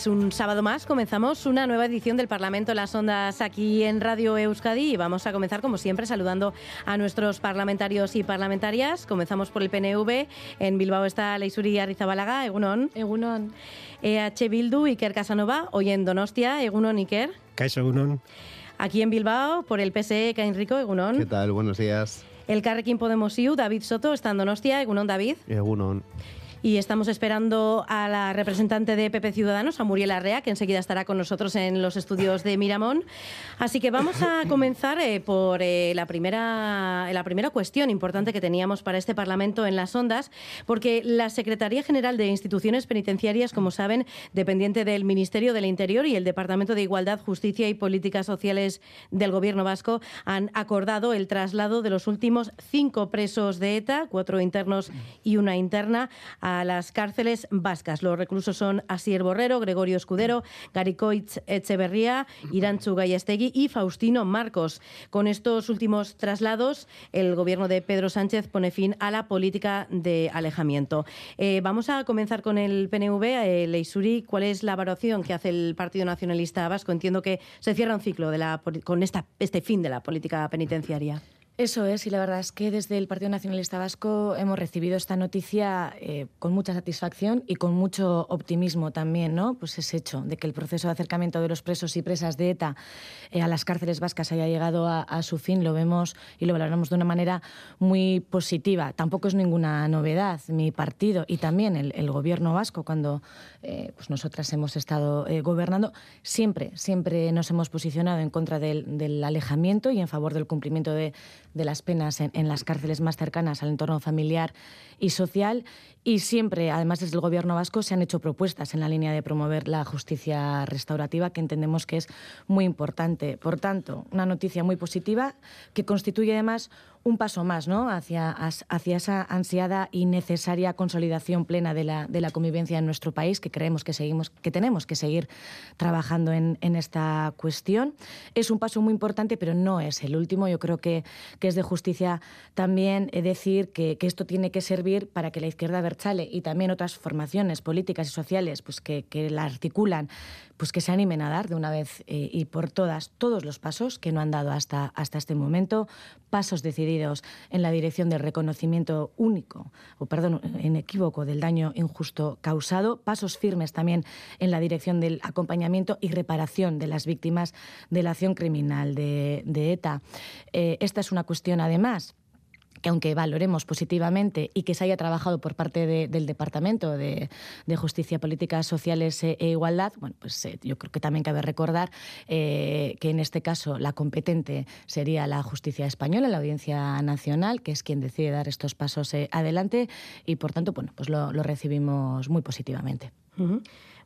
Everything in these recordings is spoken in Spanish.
Pues un sábado más comenzamos una nueva edición del Parlamento en las Ondas aquí en Radio Euskadi y vamos a comenzar como siempre saludando a nuestros parlamentarios y parlamentarias. Comenzamos por el PNV. En Bilbao está Leisuri Arrizabalaga, Egunon. Egunon. EH Bildu, Iker Casanova. Hoy en Donostia, Egunon Iker. Caixo Egunon. Aquí en Bilbao, por el PSE, Cain Rico, Egunon. ¿Qué tal? Buenos días. El Carrequín Podemos IU, David Soto, está en Donostia, Egunon David. Egunon y estamos esperando a la representante de PP Ciudadanos, a Muriel Arrea, que enseguida estará con nosotros en los estudios de Miramón. Así que vamos a comenzar eh, por eh, la, primera, la primera cuestión importante que teníamos para este Parlamento en las ondas, porque la Secretaría General de Instituciones Penitenciarias, como saben, dependiente del Ministerio del Interior y el Departamento de Igualdad, Justicia y Políticas Sociales del Gobierno vasco, han acordado el traslado de los últimos cinco presos de ETA, cuatro internos y una interna, a a las cárceles vascas. Los reclusos son Asier Borrero, Gregorio Escudero, Garicoitz Echeverría, Irantzu Gallastegui y Faustino Marcos. Con estos últimos traslados, el gobierno de Pedro Sánchez pone fin a la política de alejamiento. Eh, vamos a comenzar con el PNV. Leisuri, ¿cuál es la valoración que hace el Partido Nacionalista Vasco? Entiendo que se cierra un ciclo de la, con esta, este fin de la política penitenciaria. Eso es, y la verdad es que desde el Partido Nacionalista Vasco hemos recibido esta noticia eh, con mucha satisfacción y con mucho optimismo también, ¿no? Pues ese hecho de que el proceso de acercamiento de los presos y presas de ETA eh, a las cárceles vascas haya llegado a, su fin, lo vemos y lo valoramos de una manera muy positiva. Tampoco es ninguna novedad. Mi partido y también el, gobierno vasco, cuando eh, pues nosotras hemos estado gobernando, siempre, siempre nos hemos posicionado en contra del, del alejamiento y en favor del cumplimiento de de las penas en, las cárceles más cercanas al entorno familiar y social. Y siempre, además desde el Gobierno vasco, se han hecho propuestas en la línea de promover la justicia restaurativa, que entendemos que es muy importante. Por tanto, una noticia muy positiva que constituye además un paso más ¿no? hacia, hacia esa ansiada y necesaria consolidación plena de la, de la convivencia en nuestro país, que creemos que, seguimos, que tenemos que seguir trabajando en, en esta cuestión. Es un paso muy importante, pero no es el último. Yo creo que, que es de justicia también eh, decir que, que, esto tiene que servir para que la izquierda berchale y también otras formaciones políticas y sociales pues que, que la articulan pues que se animen a dar de una vez eh, y por todas todos los pasos que no han dado hasta, hasta este momento, pasos decididos en la dirección del reconocimiento único, o perdón, inequívoco del daño injusto causado, pasos firmes también en la dirección del acompañamiento y reparación de las víctimas de la acción criminal de, ETA. Eh, esta es una cuestión, además, que aunque valoremos positivamente y que se haya trabajado por parte del Departamento de, Justicia, Políticas Sociales e, e Igualdad, bueno, pues eh, yo creo que también cabe recordar eh, que en este caso la competente sería la justicia española, la Audiencia Nacional, que es quien decide dar estos pasos eh, adelante y por tanto, bueno, pues lo, recibimos muy positivamente.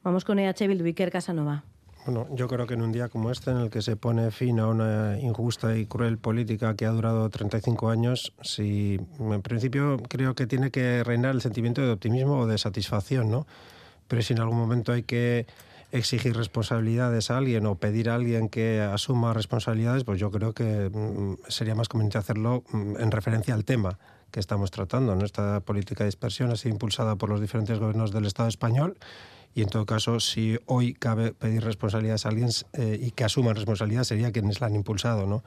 Vamos con EH Bildu, Casanova. Bueno, yo creo que en un día como este, en el que se pone fin a una injusta y cruel política que ha durado 35 años, si en principio creo que tiene que reinar el sentimiento de optimismo o de satisfacción, ¿no? Pero si en algún momento hay que exigir responsabilidades a alguien o pedir a alguien que asuma responsabilidades, pues yo creo que mm, sería más conveniente hacerlo mm, en referencia al tema que estamos tratando. Esta política de dispersión ha sido impulsada por los diferentes gobiernos del Estado español y en todo caso, si hoy cabe pedir responsabilidades a alguien eh, y que asuman responsabilidad, sería quienes la han impulsado. ¿no?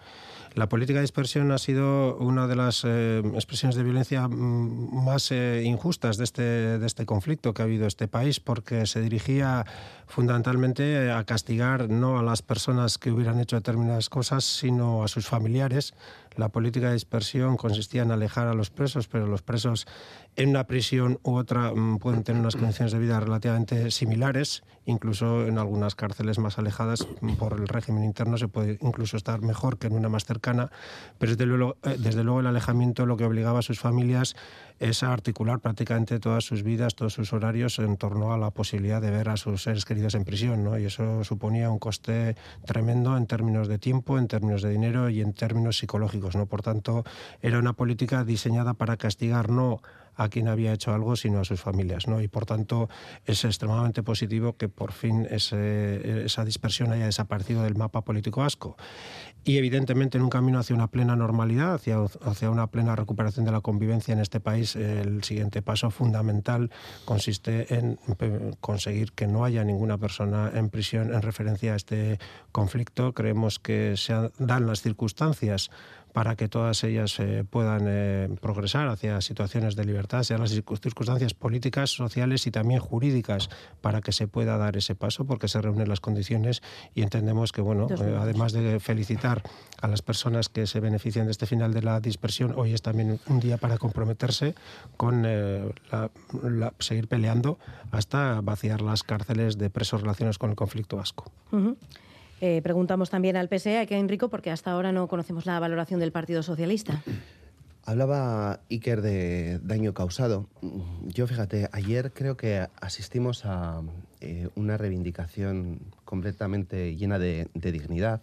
La política de dispersión ha sido una de las eh, expresiones de violencia mm, más eh, injustas de este, de este conflicto que ha habido este país, porque se dirigía fundamentalmente a castigar no a las personas que hubieran hecho determinadas cosas, sino a sus familiares. La política de dispersión consistía en alejar a los presos, pero los presos en una prisión u otra mm, pueden tener unas condiciones de vida relativamente similares, incluso en algunas cárceles más alejadas mm, por el régimen interno se puede incluso estar mejor que en una más cercana, pero desde luego, eh, desde luego el alejamiento lo que obligaba a sus familias es a articular prácticamente todas sus vidas, todos sus horarios en torno a la posibilidad de ver a sus seres queridos en prisión, ¿no? Y eso suponía un coste tremendo en términos de tiempo, en términos de dinero y en términos psicológicos, ¿no? Por tanto, era una política diseñada para castigar no a quien había hecho algo, sino a sus familias. ¿no? Y por tanto es extremadamente positivo que por fin esa dispersión haya desaparecido del mapa político vasco. Y evidentemente en un camino hacia una plena normalidad, hacia, hacia una plena recuperación de la convivencia en este país, el siguiente paso fundamental consiste en conseguir que no haya ninguna persona en prisión en referencia a este conflicto. Creemos que se dan las circunstancias para que todas ellas eh, puedan eh, progresar hacia situaciones de libertad, sean las circunstancias políticas, sociales y también jurídicas para que se pueda dar ese paso, porque se reúnen las condiciones y entendemos que, bueno, eh, además de felicitar a las personas que se benefician de este final de la dispersión, hoy es también un día para comprometerse con seguir peleando hasta vaciar las cárceles de presos relacionados con el conflicto vasco. Eh, preguntamos también al PSE, a Enrico, porque hasta ahora no conocemos la valoración del Partido Socialista. Hablaba Iker de daño causado. Yo, fíjate, ayer creo que asistimos a eh, una reivindicación completamente llena de, dignidad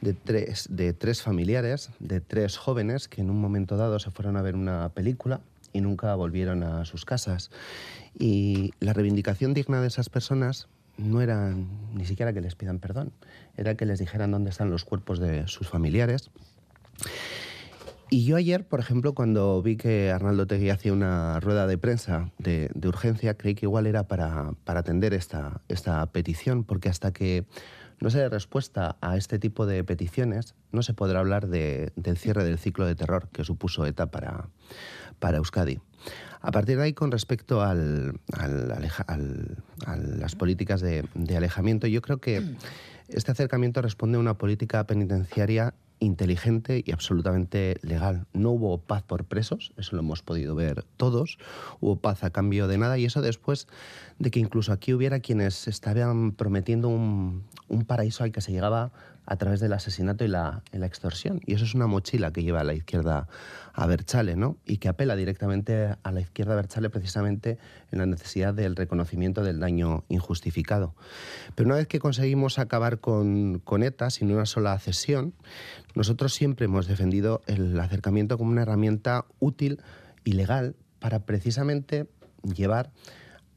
de tres, de tres familiares, de tres jóvenes que en un momento dado se fueron a ver una película y nunca volvieron a sus casas. Y la reivindicación digna de esas personas no era ni siquiera que les pidan perdón, era que les dijeran dónde están los cuerpos de sus familiares. Y yo ayer, por ejemplo, cuando vi que Arnaldo Tegui hacía una rueda de prensa de, urgencia, creí que igual era para, atender esta, esta petición, porque hasta que no se dé respuesta a este tipo de peticiones, no se podrá hablar del cierre del ciclo de terror que supuso ETA para, para Euskadi. A partir de ahí, con respecto al, a las políticas de, alejamiento, yo creo que este acercamiento responde a una política penitenciaria inteligente y absolutamente legal. No hubo paz por presos, eso lo hemos podido ver todos, hubo paz a cambio de nada y eso después de que incluso aquí hubiera quienes estaban prometiendo un, un paraíso al que se llegaba a través del asesinato y la, extorsión. Y eso es una mochila que lleva a la izquierda a Berchale, ¿no? Y que apela directamente a la izquierda a Berchale precisamente en la necesidad del reconocimiento del daño injustificado. Pero una vez que conseguimos acabar con, con ETA sin una sola cesión, nosotros siempre hemos defendido el acercamiento como una herramienta útil y legal para precisamente llevar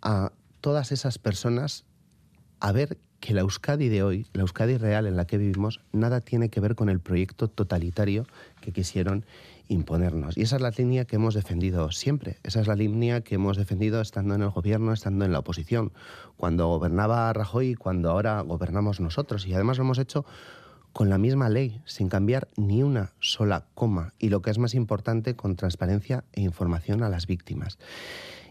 a todas esas personas a ver que la Euskadi de hoy, la Euskadi real en la que vivimos, nada tiene que ver con el proyecto totalitario que quisieron imponernos. Y esa es la línea que hemos defendido siempre. Esa es la línea que hemos defendido estando en el gobierno, estando en la oposición. Cuando gobernaba Rajoy y cuando ahora gobernamos nosotros. Y además lo hemos hecho con la misma ley, sin cambiar ni una sola coma. Y lo que es más importante, con transparencia e información a las víctimas.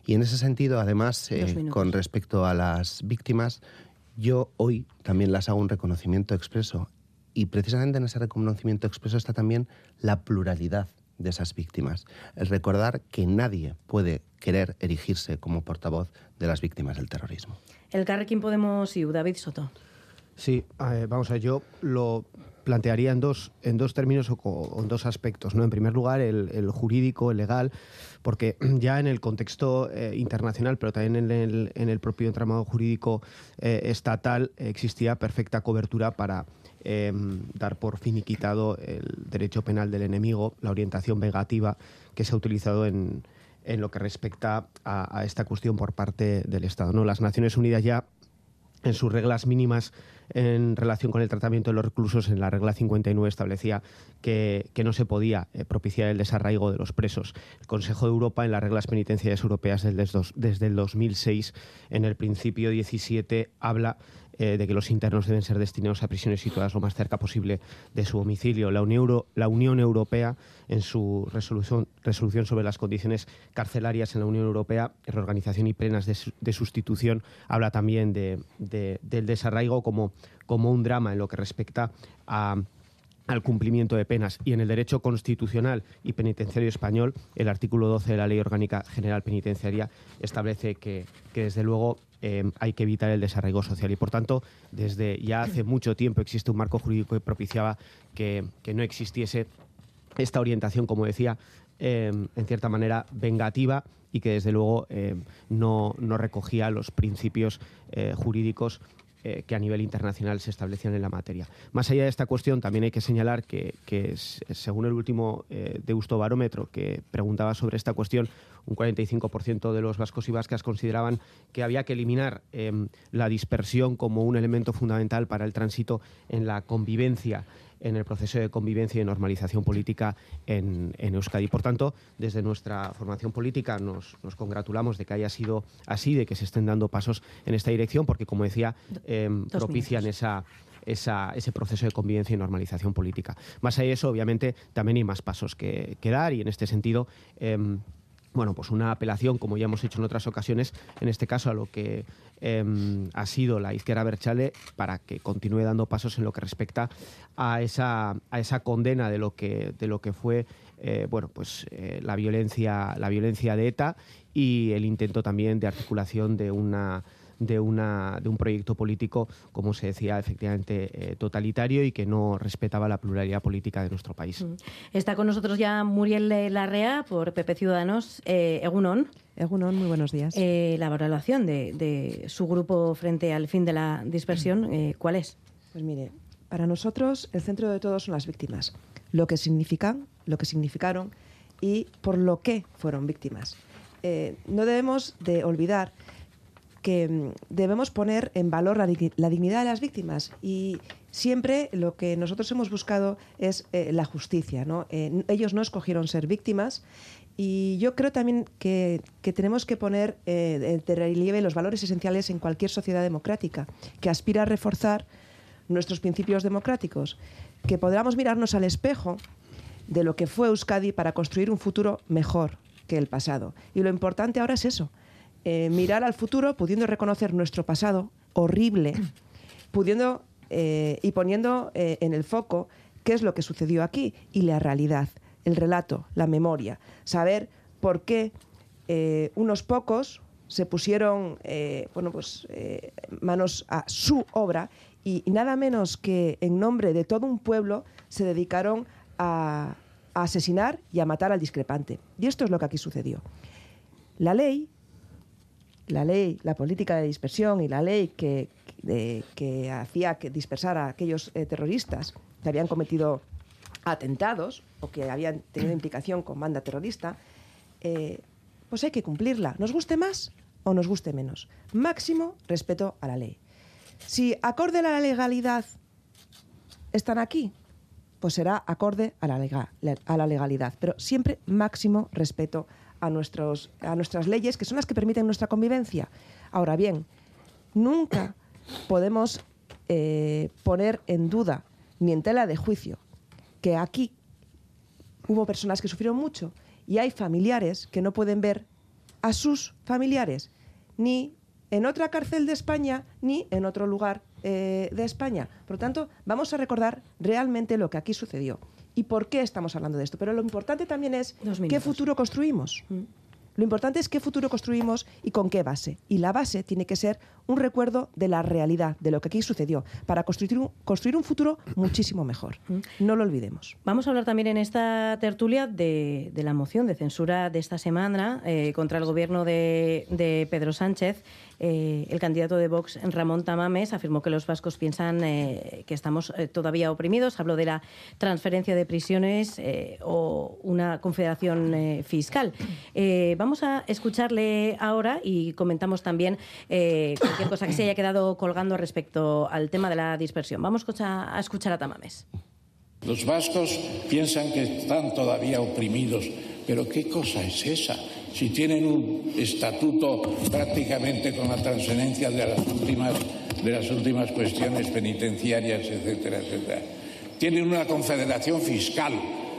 Y en ese sentido, además, eh, con respecto a las víctimas, yo hoy también las hago un reconocimiento expreso y precisamente en ese reconocimiento expreso está también la pluralidad de esas víctimas. El recordar que nadie puede querer erigirse como portavoz de las víctimas del terrorismo. El Carrequín Podemos y David Soto. Sí, vamos a ver, yo lo plantearía en dos, en dos términos o, en dos aspectos. ¿no? En primer lugar, el, jurídico, el legal, porque ya en el contexto eh, internacional, pero también en el, en el propio entramado jurídico eh, estatal, existía perfecta cobertura para em, dar por finiquitado el derecho penal del enemigo, la orientación vengativa que se ha utilizado en, en lo que respecta a, a, esta cuestión por parte del Estado. ¿no? Las Naciones Unidas ya en sus reglas mínimas en relación con el tratamiento de los reclusos, en la regla 59 establecía que, no se podía eh, propiciar el desarraigo de los presos. El Consejo de Europa, en las reglas penitenciarias europeas desde el 2006, en el principio 17, habla eh, de que los internos deben ser destinados a prisiones situadas lo más cerca posible de su domicilio. La Unión, Europea, en su resolución, resolución, sobre las condiciones carcelarias en la Unión Europea, reorganización y plenas de, sustitución, habla también de, del desarraigo como, como un drama en lo que respecta a al cumplimiento de penas. Y en el derecho constitucional y penitenciario español, el artículo 12 de la Ley Orgánica General Penitenciaria establece que, que desde luego, eh, hay que evitar el desarraigo social. Y, por tanto, desde ya hace mucho tiempo existe un marco jurídico que propiciaba que, no existiese esta orientación, como decía, eh, en cierta manera vengativa y que, desde luego, eh, no, no, recogía los principios jurídicos eh, que a nivel internacional se establecían en la materia. Más allá de esta cuestión, también hay que señalar que, según el último eh, Deusto Barómetro que preguntaba sobre esta cuestión, un 45% de los vascos y vascas consideraban que había que eliminar em, la dispersión como un elemento fundamental para el tránsito en la convivencia en el proceso de convivencia y normalización política en, Euskadi. Por tanto, desde nuestra formación política nos, congratulamos de que haya sido así, de que se estén dando pasos en esta dirección, porque, como decía, em, propician esa, ese proceso de convivencia y normalización política. Más allá de eso, obviamente, también hay más pasos que, dar y en este sentido. Em, bueno, pues una apelación, como ya hemos hecho en otras ocasiones, en este caso a lo que em, ha sido la izquierda Berchale, para que continúe dando pasos en lo que respecta a esa, a esa condena de lo que, de lo que fue eh, bueno, pues, eh, la, violencia, la violencia de ETA y el intento también de articulación de una de, una, de un proyecto político, como se decía, efectivamente eh, totalitario y que no respetaba la pluralidad política de nuestro país. Mm. Está con nosotros ya Muriel Larrea por PP Ciudadanos. Eh, Egunon. Egunon, muy buenos días. Eh, la evaluación de, de, su grupo frente al fin de la dispersión, eh, ¿cuál es? Pues mire, para nosotros el centro de todo son las víctimas, lo que significan, lo que significaron y por lo que fueron víctimas. no debemos de olvidar que mm, debemos poner en valor la, dignidad de las víctimas y siempre lo que nosotros hemos buscado es eh, la justicia. ¿no? Eh, ellos no escogieron ser víctimas y yo creo también que, tenemos que poner eh, de relieve los valores esenciales en cualquier sociedad democrática que aspira a reforzar nuestros principios democráticos, que podamos mirarnos al espejo de lo que fue Euskadi para construir un futuro mejor que el pasado. Y lo importante ahora es eso, eh, mirar al futuro pudiendo reconocer nuestro pasado horrible, pudiendo eh, y poniendo eh, en el foco qué es lo que sucedió aquí y la realidad, el relato, la memoria, saber por qué unos pocos se pusieron bueno, pues, manos a su obra y, nada menos que en nombre de todo un pueblo se dedicaron a asesinar y a matar al discrepante. Y esto es lo que aquí sucedió. La ley la ley, la política de dispersión y la ley que, que hacía que dispersar a aquellos eh, terroristas que habían cometido atentados o que habían tenido implicación con banda terrorista, eh, pues hay que cumplirla, nos guste más o nos guste menos. Máximo respeto a la ley. Si acorde a la legalidad están aquí, pues será acorde a la, legalidad, pero siempre máximo respeto a, nuestros, a nuestras leyes, que son las que permiten nuestra convivencia. Ahora bien, nunca podemos eh, poner en duda ni en tela de juicio que aquí hubo personas que sufrieron mucho y hay familiares que no pueden ver a sus familiares ni en otra cárcel de España ni en otro lugar eh, de España. Por lo tanto, vamos a recordar realmente lo que aquí sucedió y por qué estamos hablando de esto. Pero lo importante también es qué futuro construimos. Mm. Lo importante es qué futuro construimos y con qué base. Y la base tiene que ser un recuerdo de la realidad, de lo que aquí sucedió, para construir un, construir un futuro muchísimo mejor. Mm. No lo olvidemos. Vamos a hablar también en esta tertulia de, la moción de censura de esta semana eh, contra el gobierno de, Pedro Sánchez. Eh, el candidato de Vox, Ramón Tamames, afirmó que los vascos piensan eh, que estamos todavía oprimidos. Habló de la transferencia de prisiones o una confederación fiscal. vamos a escucharle ahora y comentamos también cualquier cosa que se haya quedado colgando respecto al tema de la dispersión. Vamos a escuchar a Tamames. Los vascos piensan que están todavía oprimidos, pero ¿qué cosa es esa? Si tienen un estatuto prácticamente con la transferencia de las últimas, de las últimas cuestiones penitenciarias, etcétera, etcétera. Tienen una confederación fiscal,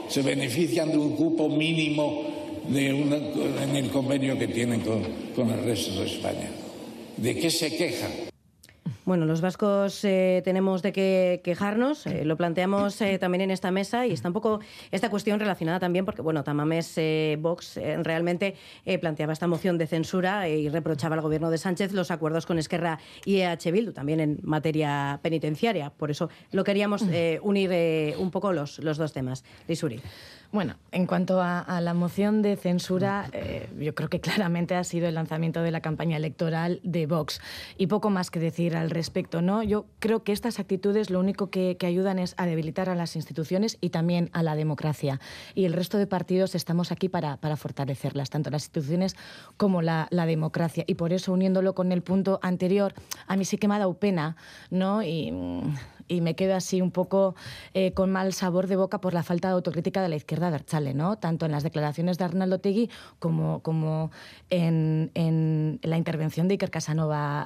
se benefician de un cupo mínimo de en el convenio que tienen con, con el resto de España. ¿De qué se quejan? Bueno, los vascos eh, tenemos de qué quejarnos, eh, lo planteamos eh, también en esta mesa y está un poco esta cuestión relacionada también porque, bueno, Tamames Vox realmente planteaba esta moción de censura y reprochaba al gobierno de Sánchez los acuerdos con Esquerra y EH Bildu, también en materia penitenciaria. Por eso lo queríamos unir un poco los, los dos temas. Lisuri. Bueno, en cuanto a, la moción de censura, eh, yo creo que claramente ha sido el lanzamiento de la campaña electoral de Vox. Y poco más que decir al respecto. ¿No? Yo creo que estas actitudes lo único que, ayudan es a debilitar a las instituciones y también a la democracia. Y el resto de partidos estamos aquí para, fortalecerlas, tanto las instituciones como la, democracia. Y por eso, uniéndolo con el punto anterior, a mí sí que me ha dado pena, ¿no? Y, me quedo así un poco eh, con mal sabor de boca por la falta de autocrítica de la izquierda Berchale, ¿no? Tanto en las declaraciones de Arnaldo Tegui como, como en, en la intervención de Iker Casanova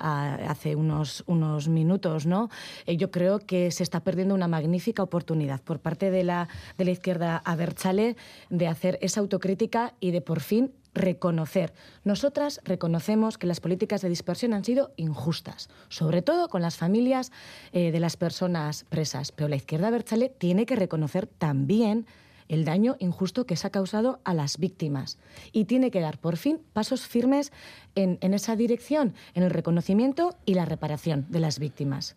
hace unos, unos minutos. ¿no? Eh, yo creo que se está perdiendo una magnífica oportunidad por parte de la, de la izquierda Abertzale de hacer esa autocrítica y de por fin reconocer. Nosotras reconocemos que las políticas de dispersión han sido injustas, sobre todo con las familias eh, de las personas presas. Pero la izquierda Berchale tiene que reconocer también el daño injusto que se ha causado a las víctimas y tiene que dar por fin pasos firmes en, esa dirección, en el reconocimiento y la reparación de las víctimas.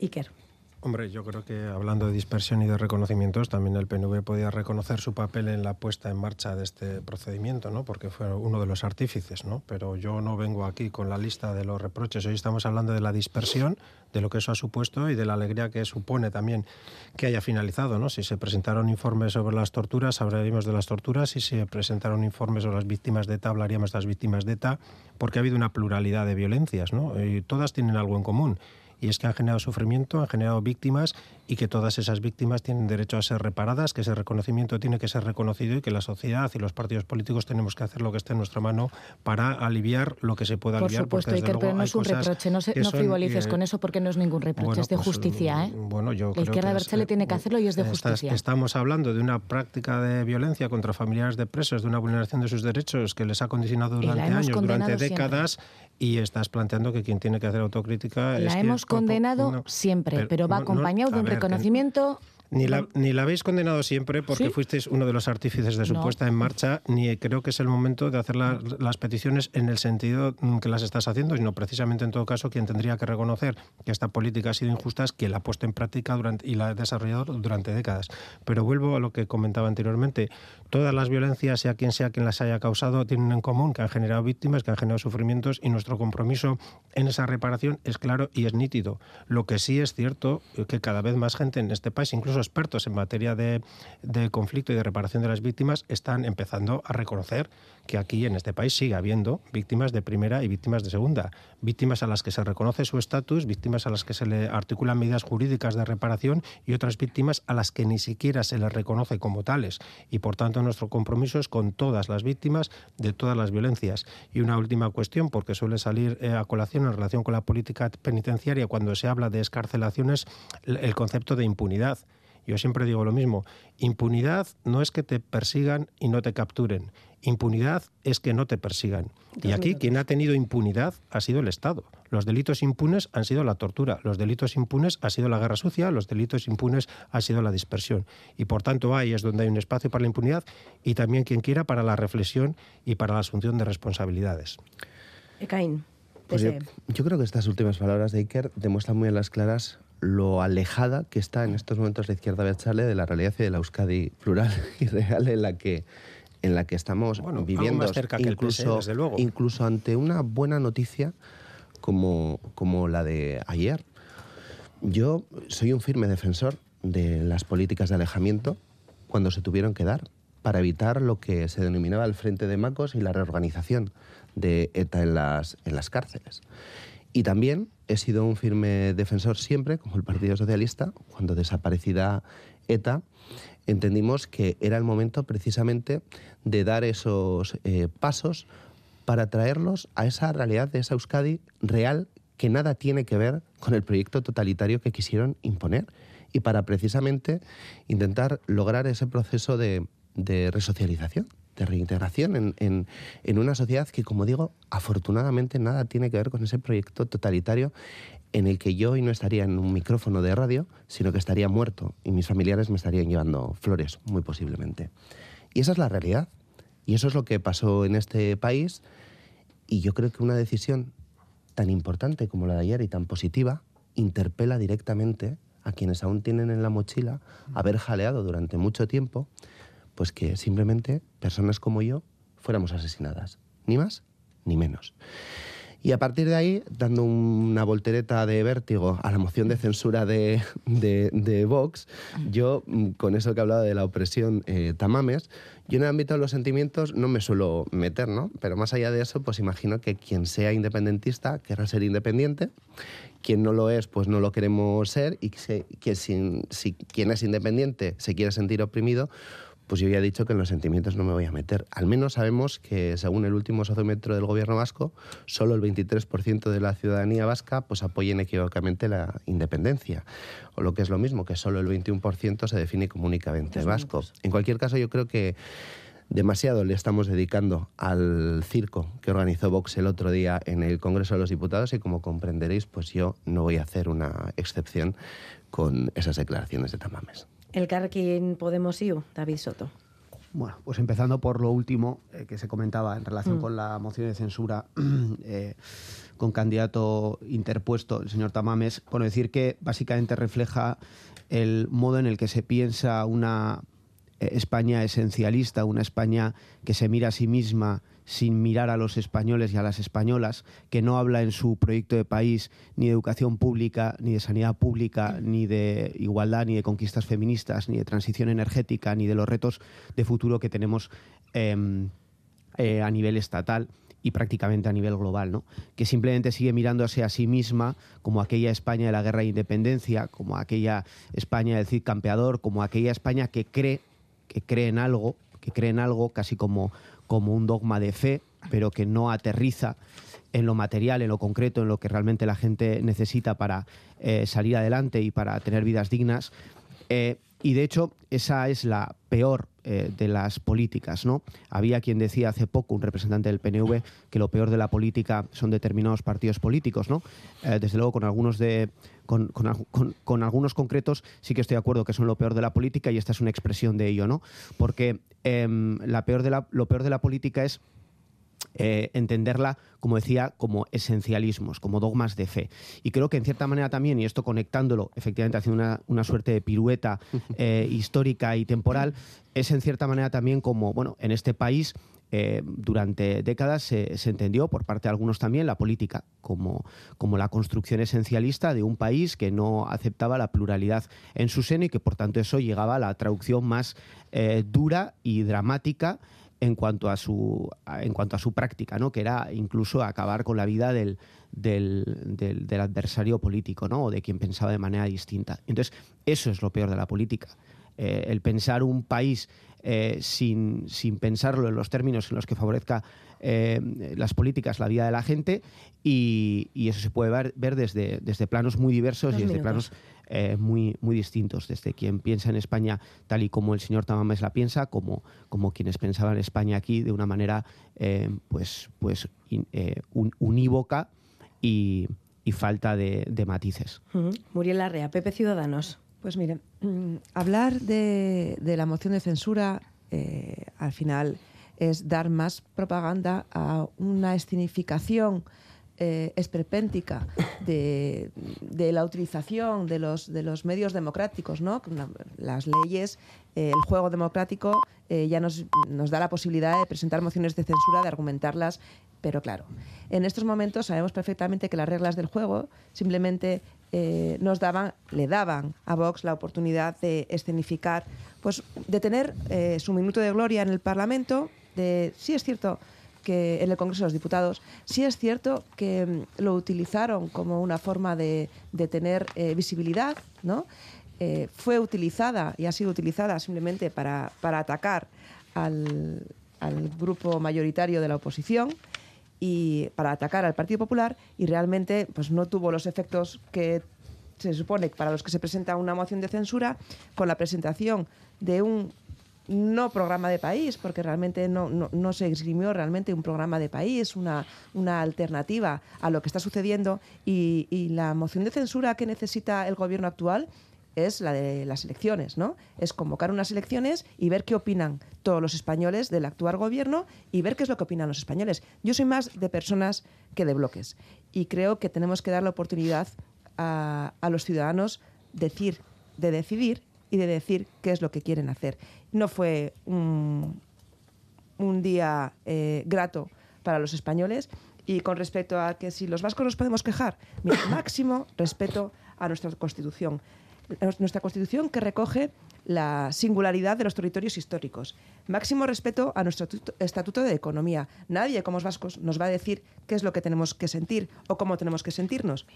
Iker. Hombre, yo creo que hablando de dispersión y de reconocimientos, también el PNV podía reconocer su papel en la puesta en marcha de este procedimiento, ¿no? porque fue uno de los artífices. ¿no? Pero yo no vengo aquí con la lista de los reproches. Hoy estamos hablando de la dispersión, de lo que eso ha supuesto y de la alegría que supone también que haya finalizado. ¿no? Si se presentaron informes sobre las torturas, hablaríamos de las torturas. Si se presentaron informes sobre las víctimas de ETA, hablaríamos de las víctimas de ETA, porque ha habido una pluralidad de violencias. ¿no? Y todas tienen algo en común y es que han generado sufrimiento, han generado víctimas y que todas esas víctimas tienen derecho a ser reparadas, que ese reconocimiento tiene que ser reconocido y que la sociedad y los partidos políticos tenemos que hacer lo que esté en nuestra mano para aliviar lo que se pueda aliviar. Por supuesto, Iker, pero no es un reproche, no, frivolices con eso porque no es ningún reproche, es de pues, justicia. ¿eh? Bueno, yo la izquierda Berchale tiene que hacerlo y es de justicia. Estamos hablando de una práctica de violencia contra familiares de presos, de una vulneración de sus derechos que les ha condicionado durante años, durante décadas y estás planteando que quien tiene que hacer autocrítica la hemos condenado siempre, pero, va acompañado de un reconocimiento ni la, ni la habéis condenado siempre porque fuisteis uno de los artífices de su puesta en marcha, ni creo que es el momento de hacer las peticiones en el sentido que las estás haciendo, sino precisamente en todo caso quien tendría que reconocer que esta política ha sido injusta es quien la ha puesto en práctica durante, y la ha desarrollado durante décadas. Pero vuelvo a lo que comentaba anteriormente. Todas las violencias, sea quien sea quien las haya causado, tienen en común que han generado víctimas, que han generado sufrimientos y nuestro compromiso en esa reparación es claro y es nítido. Lo que sí es cierto es que cada vez más gente en este país, incluso expertos en materia de, conflicto y de reparación de las víctimas están empezando a reconocer que aquí en este país sigue habiendo víctimas de primera y víctimas de segunda, víctimas a las que se reconoce su estatus, víctimas a las que se le articulan medidas jurídicas de reparación y otras víctimas a las que ni siquiera se les reconoce como tales. Y por tanto nuestro compromiso es con todas las víctimas de todas las violencias. Y una última cuestión, porque suele salir eh, a colación en relación con la política penitenciaria cuando se habla de escarcelaciones, el concepto de impunidad. Yo siempre digo lo mismo, impunidad no es que te persigan y no te capturen, impunidad es que no te persigan. Y aquí quien ha tenido impunidad ha sido el Estado. Los delitos impunes han sido la tortura, los delitos impunes ha sido la guerra sucia, los delitos impunes ha sido la dispersión. Y por tanto ahí es donde hay un espacio para la impunidad y también quien quiera para la reflexión y para la asunción de responsabilidades. Ecaín. Pues yo, yo, creo que estas últimas palabras de Iker demuestran muy a las claras lo alejada que está en estos momentos la izquierda Berchale de la realidad y de la Euskadi plural y real en la que en la que estamos viviendo, incluso, incluso ante una buena noticia como, como la de ayer. Yo soy un firme defensor de las políticas de alejamiento cuando se tuvieron que dar para evitar lo que se denominaba el Frente de Macos y la reorganización de ETA en las, en las cárceles. Y también he sido un firme defensor siempre, como el Partido Socialista, cuando desaparecida ETA, entendimos que era el momento precisamente de dar esos eh, pasos para traerlos a esa realidad de esa Euskadi real que nada tiene que ver con el proyecto totalitario que quisieron imponer. Y para precisamente intentar lograr ese proceso de resocialización de reintegración en, en, una sociedad que, como digo, afortunadamente nada tiene que ver con ese proyecto totalitario en el que yo hoy no estaría en un micrófono de radio, sino que estaría muerto y mis familiares me estarían llevando flores, muy posiblemente. Y esa es la realidad. Y eso es lo que pasó en este país. Y yo creo que una decisión tan importante como la de ayer y tan positiva interpela directamente a quienes aún tienen en la mochila haber jaleado durante mucho tiempo pues que simplemente personas como yo fuéramos asesinadas, ni más ni menos. Y a partir de ahí, dando una voltereta de vértigo a la moción de censura de, de, Vox, yo, con eso que he hablado de la opresión eh, tamames, yo en el ámbito de los sentimientos no me suelo meter, ¿no? Pero más allá de eso, pues imagino que quien sea independentista querrá ser independiente, quien no lo es, pues no lo queremos ser, y que, si, si quien es independiente se quiere sentir oprimido, pues yo ya he dicho que en los sentimientos no me voy a meter. Al menos sabemos que, según el último sociómetro del gobierno vasco, solo el 23% de la ciudadanía vasca pues, apoya inequívocamente la independencia. O lo que es lo mismo, que solo el 21% se define como únicamente vasco. En cualquier caso, yo creo que demasiado le estamos dedicando al circo que organizó Vox el otro día en el Congreso de los Diputados y como comprenderéis, pues yo no voy a hacer una excepción con esas declaraciones de Tamames. El Carquín Podemos IU, David Soto. Bueno, pues empezando por lo último eh, que se comentaba en relación mm. con la moción de censura eh, con candidato interpuesto, el señor Tamames, bueno, decir que básicamente refleja el modo en el que se piensa una eh, España esencialista, una España que se mira a sí misma sin mirar a los españoles y a las españolas, que no habla en su proyecto de país ni de educación pública, ni de sanidad pública, ni de igualdad, ni de conquistas feministas, ni de transición energética, ni de los retos de futuro que tenemos em, eh, a nivel estatal y prácticamente a nivel global, ¿no? que simplemente sigue mirándose a sí misma como aquella España de la guerra de independencia, como aquella España del Cid campeador, como aquella España que cree, que cree en algo, que cree en algo casi como como un dogma de fe, pero que no aterriza en lo material, en lo concreto, en lo que realmente la gente necesita para eh, salir adelante y para tener vidas dignas. Eh, y de hecho, esa es la peor eh, de las políticas, ¿no? Había quien decía hace poco, un representante del PNV, que lo peor de la política son determinados partidos políticos, ¿no? desde luego, con algunos de. Con, con, algunos concretos sí que estoy de acuerdo que son lo peor de la política y esta es una expresión de ello, ¿no? Porque em, la peor de la, lo peor de la política es eh, entenderla, como decía, como esencialismos, como dogmas de fe. Y creo que en cierta manera también, y esto conectándolo, efectivamente haciendo una, suerte de pirueta eh, histórica y temporal, es en cierta manera también como, bueno, en este país eh, durante décadas se, entendió, por parte de algunos también, la política como, como, la construcción esencialista de un país que no aceptaba la pluralidad en su seno y que por tanto eso llegaba a la traducción más dura y dramática en cuanto a su, en cuanto a su práctica, ¿no? que era incluso acabar con la vida del, del, adversario político ¿no? o de quien pensaba de manera distinta. Entonces, eso es lo peor de la política. Eh, el pensar un país eh, sin, sin, pensarlo en los términos en los que favorezca eh, las políticas, la vida de la gente, y, eso se puede ver, ver, desde, desde planos muy diversos y desde planos eh, muy, muy distintos, desde quien piensa en España tal y como el señor Tamames la piensa, como, como quienes pensaban en España aquí de una manera eh, pues, pues eh, unívoca y, falta de, matices. Muriel Larrea, Pepe Ciudadanos. Pues miren, mm, hablar de, de, la moción de censura al final es dar más propaganda a una escenificación eh, esperpéntica de, la utilización de los, de los medios democráticos, ¿no? Las leyes, eh, el juego democrático eh, ya nos, nos, da la posibilidad de presentar mociones de censura, de argumentarlas, pero claro, en estos momentos sabemos perfectamente que las reglas del juego simplemente nos daban, le daban a Vox la oportunidad de escenificar, pues de tener su minuto de gloria en el Parlamento, de, sí es cierto, que en el Congreso de los Diputados. Sí es cierto que mm, lo utilizaron como una forma de, tener eh, visibilidad, ¿no? Eh, fue utilizada y ha sido utilizada simplemente para, atacar al, grupo mayoritario de la oposición y para atacar al Partido Popular y realmente pues no tuvo los efectos que se supone para los que se presenta una moción de censura con la presentación de un no programa de país, porque realmente no, no, se esgrimió realmente un programa de país, una, una alternativa a lo que está sucediendo y, la moción de censura que necesita el gobierno actual es la de las elecciones, ¿no? Es convocar unas elecciones y ver qué opinan todos los españoles del actual gobierno y ver qué es lo que opinan los españoles. Yo soy más de personas que de bloques y creo que tenemos que dar la oportunidad a, a los ciudadanos decir, de decidir y de decir qué es lo que quieren hacer. No fue un, día eh, grato para los españoles Y con respecto a que si los vascos nos podemos quejar, mira, máximo respeto a nuestra Constitución. Nuestra Constitución que recoge la singularidad de los territorios históricos. Máximo respeto a nuestro Estatuto de Economía. Nadie, como vascos, nos va a decir qué es lo que tenemos que sentir o cómo tenemos que sentirnos.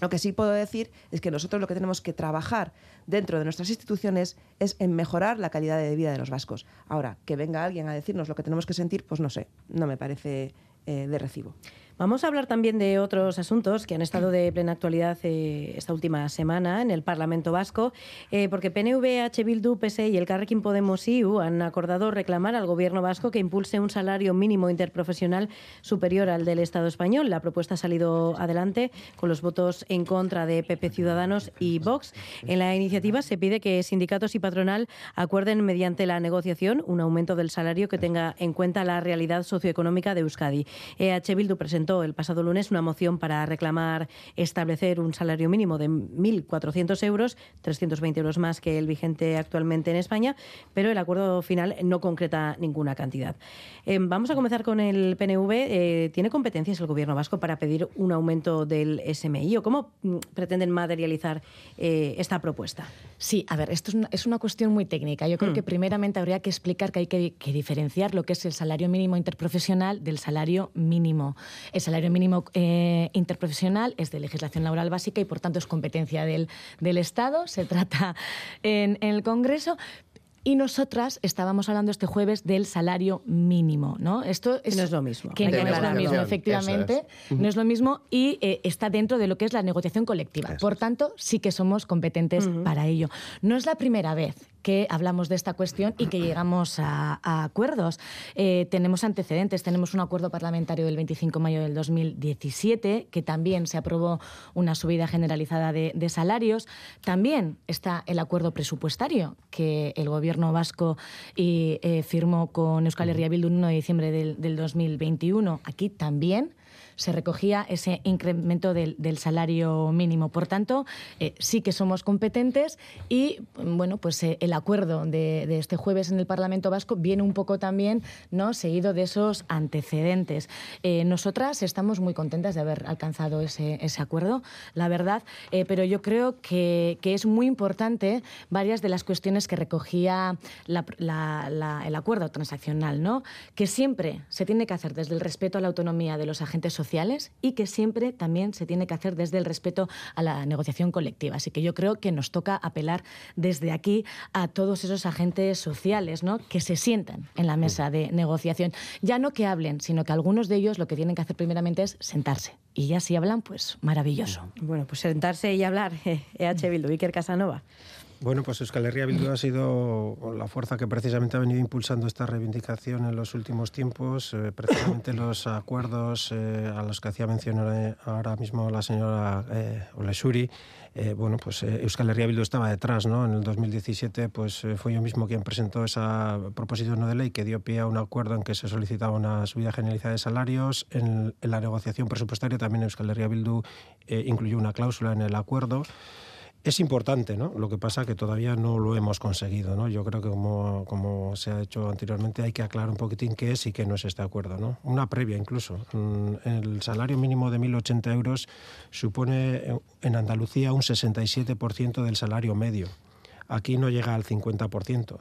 Lo que sí puedo decir es que nosotros lo que tenemos que trabajar dentro de nuestras instituciones es en mejorar la calidad de vida de los vascos. Ahora, que venga alguien a decirnos lo que tenemos que sentir, pues no sé, no me parece eh, de recibo. Vamos a hablar también de otros asuntos que han estado de plena actualidad eh, esta última semana en el Parlamento Vasco, eh, porque PNV, H. Bildu, PSE y el Carrequín Podemos IU han acordado reclamar al Gobierno vasco que impulse un salario mínimo interprofesional superior al del Estado español. La propuesta ha salido adelante con los votos en contra de PP Ciudadanos y Vox. En la iniciativa se pide que sindicatos y patronal acuerden mediante la negociación un aumento del salario que tenga en cuenta la realidad socioeconómica de Euskadi. EH Bildu presenta el pasado lunes una moción para reclamar establecer un salario mínimo de 1.400 euros, 320 euros más que el vigente actualmente en España, pero el acuerdo final no concreta ninguna cantidad. Eh, vamos a comenzar con el PNV. Eh, ¿Tiene competencias el Gobierno vasco para pedir un aumento del SMI o cómo mm, pretenden materializar eh, esta propuesta? Sí, a ver, esto es una, es una cuestión muy técnica. Yo creo mm. que primeramente habría que explicar que hay que, que diferenciar lo que es el salario mínimo interprofesional del salario mínimo. El salario mínimo eh, interprofesional es de legislación laboral básica y, por tanto, es competencia del, del Estado. Se trata en, en el Congreso, y nosotras estábamos hablando este jueves del salario mínimo, ¿no? Esto es, no es lo mismo. Que no es lo mismo, efectivamente. No es lo mismo y eh, está dentro de lo que es la negociación colectiva. Por tanto, sí que somos competentes para ello. No es la primera vez que hablamos de esta cuestión y que llegamos a, acuerdos. Eh, tenemos antecedentes, tenemos un acuerdo parlamentario del 25 de mayo del 2017, que también se aprobó una subida generalizada de, salarios. También está el acuerdo presupuestario que el gobierno vasco y, eh, firmó con Euskal Herria Bildu el 1 de diciembre del, del 2021. Aquí también se recogía ese incremento del, salario mínimo. Por tanto, eh, sí que somos competentes y bueno, pues eh, el acuerdo de, este jueves en el Parlamento Vasco viene un poco también ¿no? seguido de esos antecedentes. Eh, nosotras estamos muy contentas de haber alcanzado ese, acuerdo, la verdad, pero yo creo que, es muy importante varias de las cuestiones que recogía el acuerdo transaccional, ¿no? que siempre se tiene que hacer desde el respeto a la autonomía de los agentes y que siempre también se tiene que hacer desde el respeto a la negociación colectiva. Así que yo creo que nos toca apelar desde aquí a todos esos agentes sociales ¿no? que se sientan en la mesa de negociación. Ya no que hablen, sino que algunos de ellos lo que tienen que hacer primeramente es sentarse. Y ya si hablan, pues maravilloso. Bueno, pues sentarse y hablar. EH Bildu, Casanova. Bueno, pues Euskal Herria Bildu ha sido la fuerza que precisamente ha venido impulsando esta reivindicación en los últimos tiempos. Eh, precisamente los acuerdos eh, a los que hacía mención ahora mismo la señora eh, Olesuri, eh, bueno, pues Euskal Herria Bildu estaba detrás, ¿no? En el 2017, pues fue yo mismo quien presentó esa proposición de ley que dio pie a un acuerdo en que se solicitaba una subida generalizada de salarios. En, en la negociación presupuestaria también Euskal Herria Bildu incluyó una cláusula en el acuerdo. Es importante, ¿no? Lo que pasa que todavía no lo hemos conseguido, ¿no? Yo creo que como, como se ha hecho anteriormente hay que aclarar un poquitín qué es y qué no es este acuerdo, ¿no? Una previa incluso. Mm, el salario mínimo de 1.080 euros supone en Andalucía un 67% del salario medio. Aquí no llega al 50%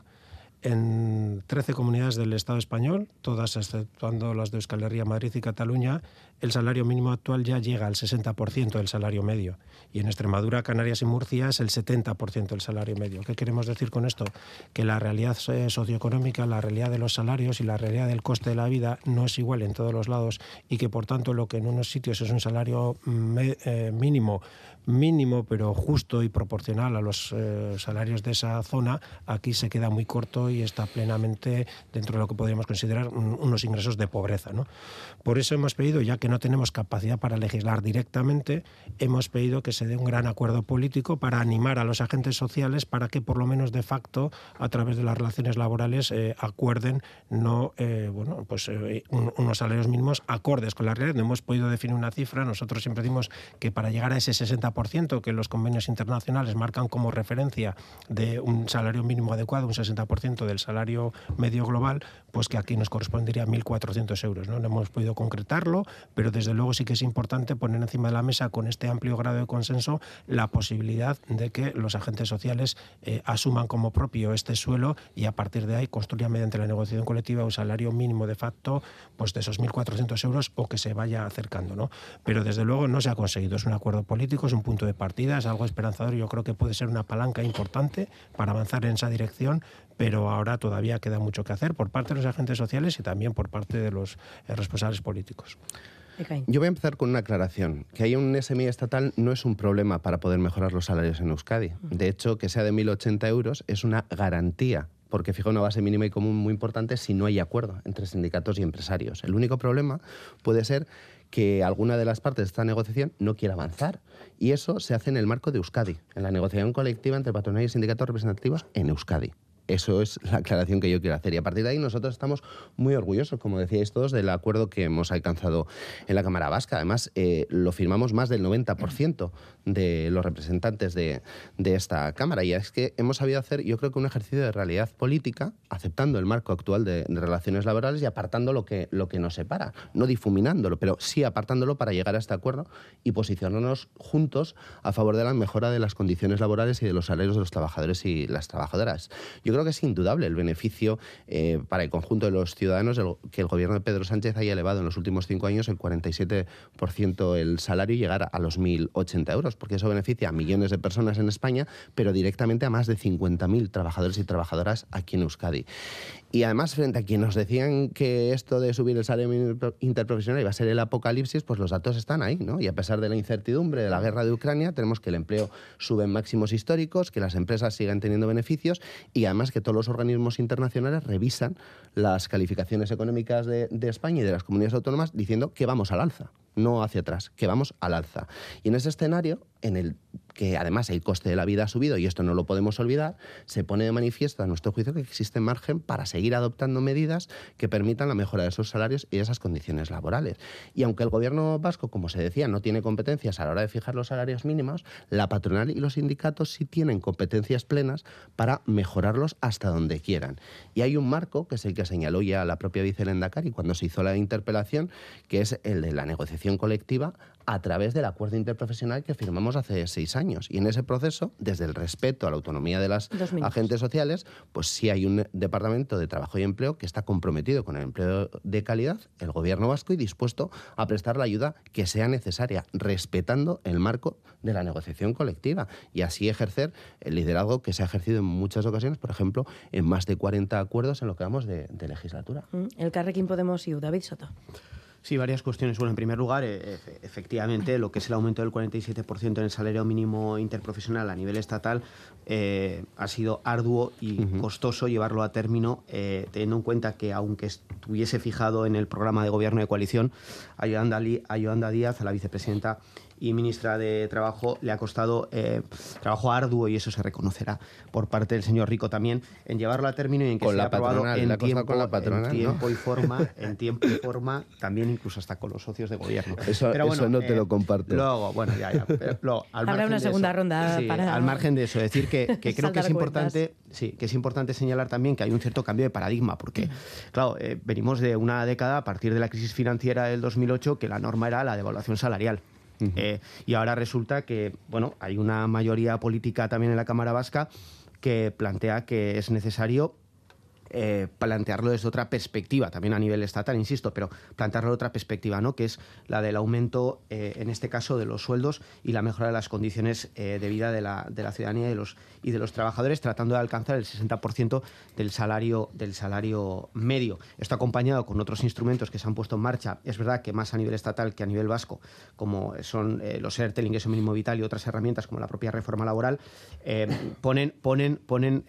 en 13 comunidades del Estado español, todas exceptuando las de Euskal Herria, Madrid y Cataluña, el salario mínimo actual ya llega al 60% del salario medio. Y en Extremadura, Canarias y Murcia es el 70% del salario medio. ¿Qué queremos decir con esto? Que la realidad socioeconómica, la realidad de los salarios y la realidad del coste de la vida no es igual en todos los lados y que por tanto lo que en unos sitios es un salario eh, mínimo mínimo pero justo y proporcional a los eh, salarios de esa zona, aquí se queda muy corto y está plenamente dentro de lo que podríamos considerar unos ingresos de pobreza. ¿no? Por eso hemos pedido, ya que no tenemos capacidad para legislar directamente, hemos pedido que se dé un gran acuerdo político para animar a los agentes sociales para que por lo menos de facto, a través de las relaciones laborales, eh, acuerden no, eh, bueno, pues, unos salarios mínimos acordes con la realidad. No hemos podido definir una cifra, nosotros siempre decimos que para llegar a ese 60 60% que los convenios internacionales marcan como referencia de un salario mínimo adecuado, un 60% del salario medio global, pues que aquí nos correspondería 1.400 euros. ¿no? hemos podido concretarlo, pero desde luego sí que es importante poner encima de la mesa con este amplio grado de consenso la posibilidad de que los agentes sociales eh, asuman como propio este suelo y a partir de ahí construyan mediante la negociación colectiva un salario mínimo de facto pues de esos 1.400 euros o que se vaya acercando. ¿no? Pero desde luego no se ha conseguido. Es un acuerdo político, es un punto de partida, es algo esperanzador y yo creo que puede ser una palanca importante para avanzar en esa dirección, pero ahora todavía queda mucho que hacer por parte de los agentes sociales y también por parte de los eh, responsables políticos. Yo voy a empezar con una aclaración. Que haya un SMI estatal no es un problema para poder mejorar los salarios en Euskadi. De hecho, que sea de 1.080 euros es una garantía porque fija una base mínima y común muy importante si no hay acuerdo entre sindicatos y empresarios. El único problema puede ser que alguna de las partes de esta negociación no quiera avanzar. Y eso se hace en el marco de Euskadi, en la negociación colectiva entre patronal y sindicatos representativos en Euskadi. Eso es la aclaración que yo quiero hacer. Y a partir de ahí nosotros estamos muy orgullosos, como decíais todos, del acuerdo que hemos alcanzado en la Cámara Vasca. Además, eh, lo firmamos más del 90% de los representantes de, esta Cámara. Y es que hemos sabido hacer, yo creo que un ejercicio de realidad política, aceptando el marco actual de, relaciones laborales y apartando lo que, lo que nos separa. No difuminándolo, pero sí apartándolo para llegar a este acuerdo y posicionarnos juntos a favor de la mejora de las condiciones laborales y de los salarios de los trabajadores y las trabajadoras. Yo creo que es indudable el beneficio eh, para el conjunto de los ciudadanos que el gobierno de Pedro Sánchez haya elevado en los últimos cinco años el 47% el salario y llegar a los 1.080 euros, porque eso beneficia a millones de personas en España, pero directamente a más de 50.000 trabajadores y trabajadoras aquí en Euskadi. Y además, frente a quienes nos decían que esto de subir el salario interprofesional iba a ser el apocalipsis, pues los datos están ahí, ¿no? Y a pesar de la incertidumbre de la guerra de Ucrania, tenemos que el empleo sube en máximos históricos, que las empresas sigan teniendo beneficios y además que todos los organismos internacionales revisan las calificaciones económicas de, de España y de las comunidades autónomas diciendo que vamos al alza no hacia atrás, que vamos al alza. Y en ese escenario, en el que además el coste de la vida ha subido, y esto no lo podemos olvidar, se pone de manifiesto a nuestro juicio que existe margen para seguir adoptando medidas que permitan la mejora de esos salarios y esas condiciones laborales. Y aunque el gobierno vasco, como se decía, no tiene competencias a la hora de fijar los salarios mínimos, la patronal y los sindicatos sí tienen competencias plenas para mejorarlos hasta donde quieran. Y hay un marco, que es el que señaló ya la propia vicelendacari cuando se hizo la interpelación, que es el de la negociación colectiva a través del acuerdo interprofesional que firmamos hace seis años. Y en ese proceso, desde el respeto a la autonomía de las agentes sociales, pues sí hay un departamento de trabajo y empleo que está comprometido con el empleo de calidad, el gobierno vasco, y dispuesto a prestar la ayuda que sea necesaria, respetando el marco de la negociación colectiva y así ejercer el liderazgo que se ha ejercido en muchas ocasiones, por ejemplo, en más de 40 acuerdos en lo que vamos de, de legislatura. Mm, el Carrequín Podemos y David Soto. Sí, varias cuestiones. Bueno, en primer lugar, eh, efectivamente, lo que es el aumento del 47% en el salario mínimo interprofesional a nivel estatal eh, ha sido arduo y costoso llevarlo a término, eh, teniendo en cuenta que, aunque estuviese fijado en el programa de gobierno de coalición, Ayolanda Díaz, a la vicepresidenta y ministra de Trabajo le ha costado eh, trabajo arduo y eso se reconocerá por parte del señor Rico también en llevarlo a término y en que con sea aprobado en tiempo, con la patronal, tiempo y forma, en tiempo y forma, también incluso hasta con los socios de gobierno. Eso, eso no te lo eh, comparto. Luego, bueno, ya, ya. Pero Habrá una segunda ronda para... Al margen de eso, decir que, que creo que es importante, sí, que es importante señalar también que hay un cierto cambio de paradigma, porque, claro, eh, venimos de una década a partir de la crisis financiera del 2008 que la norma era la devaluación salarial. Eh, y ahora resulta que, bueno, hay una mayoría política también en la Cámara Vasca que plantea que es necesario eh, plantearlo desde otra perspectiva, también a nivel estatal, insisto, pero plantearlo de otra perspectiva, ¿no? que es la del aumento, eh, en este caso, de los sueldos y la mejora de las condiciones eh, de vida de la, de la ciudadanía y de, los, y de los trabajadores, tratando de alcanzar el 60% del salario, del salario medio. Esto acompañado con otros instrumentos que se han puesto en marcha, es verdad que más a nivel estatal que a nivel vasco, como son los ERTE, el ingreso mínimo vital y otras herramientas como la propia reforma laboral, ponen, ponen, ponen,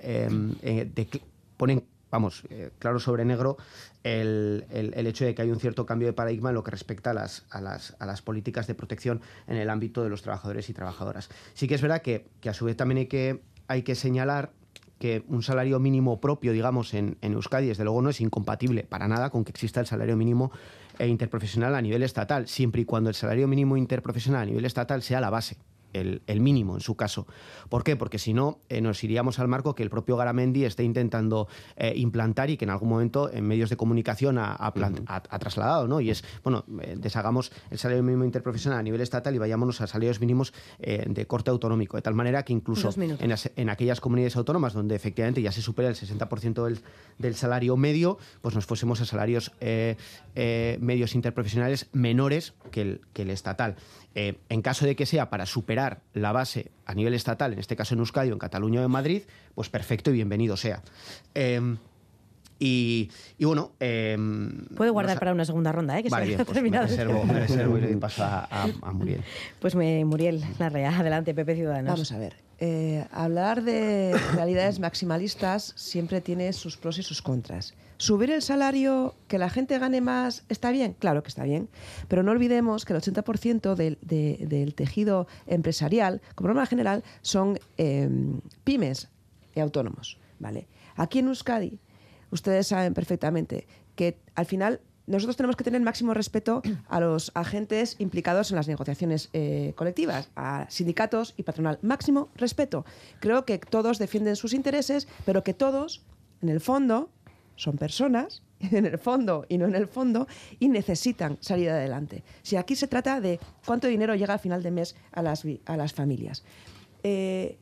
ponen vamos, eh, claro sobre negro el, hecho de que hay un cierto cambio de paradigma en lo que respecta a las, a las, a las políticas de protección en el ámbito de los trabajadores y trabajadoras. Sí que es verdad que, a su vez también hay que, hay que señalar que un salario mínimo propio, digamos, en, en, Euskadi, desde luego no es incompatible para nada con que exista el salario mínimo eh, interprofesional a nivel estatal, siempre y cuando el salario mínimo interprofesional a nivel estatal sea la base el, mínimo en su caso. ¿Por qué? Porque si no, eh, nos iríamos al marco que el propio Garamendi esté intentando eh, implantar y que en algún momento en medios de comunicación ha, trasladado, ¿no? Y es, bueno, eh, deshagamos el salario mínimo interprofesional a nivel estatal y vayámonos a salarios mínimos de corte autonómico, de tal manera que incluso en, aquellas comunidades autónomas donde efectivamente ya se supera el 60% del, del, salario medio, pues nos fuésemos a salarios medios interprofesionales menores que el, que el estatal. En caso de que sea para superar la base a nivel estatal, en este caso en Euskadi o en Cataluña o en Madrid, pues perfecto y bienvenido sea. Em, y, bueno. Eh, Puedo guardar para una segunda ronda, ¿eh? Que vale, se pues me reservo, me reservo y le paso a, Muriel. Pues me, Muriel Larrea, adelante, Pepe Ciudadanos. Vamos a ver. Eh, hablar de realidades maximalistas siempre tiene sus pros y sus contras. ¿Subir el salario, que la gente gane más, está bien? Claro que está bien. Pero no olvidemos que el 80% del, del, tejido empresarial, como norma general, son em, pymes y autónomos. ¿vale? Aquí en Euskadi, ustedes saben perfectamente que al final nosotros tenemos que tener máximo respeto a los agentes implicados en las negociaciones eh, colectivas, a sindicatos y patronal. Máximo respeto. Creo que todos defienden sus intereses, pero que todos, en el fondo, son personas, en el fondo y no en el fondo, y necesitan salir adelante. Si aquí se trata de cuánto dinero llega al final de mes a las, a las familias. Eh,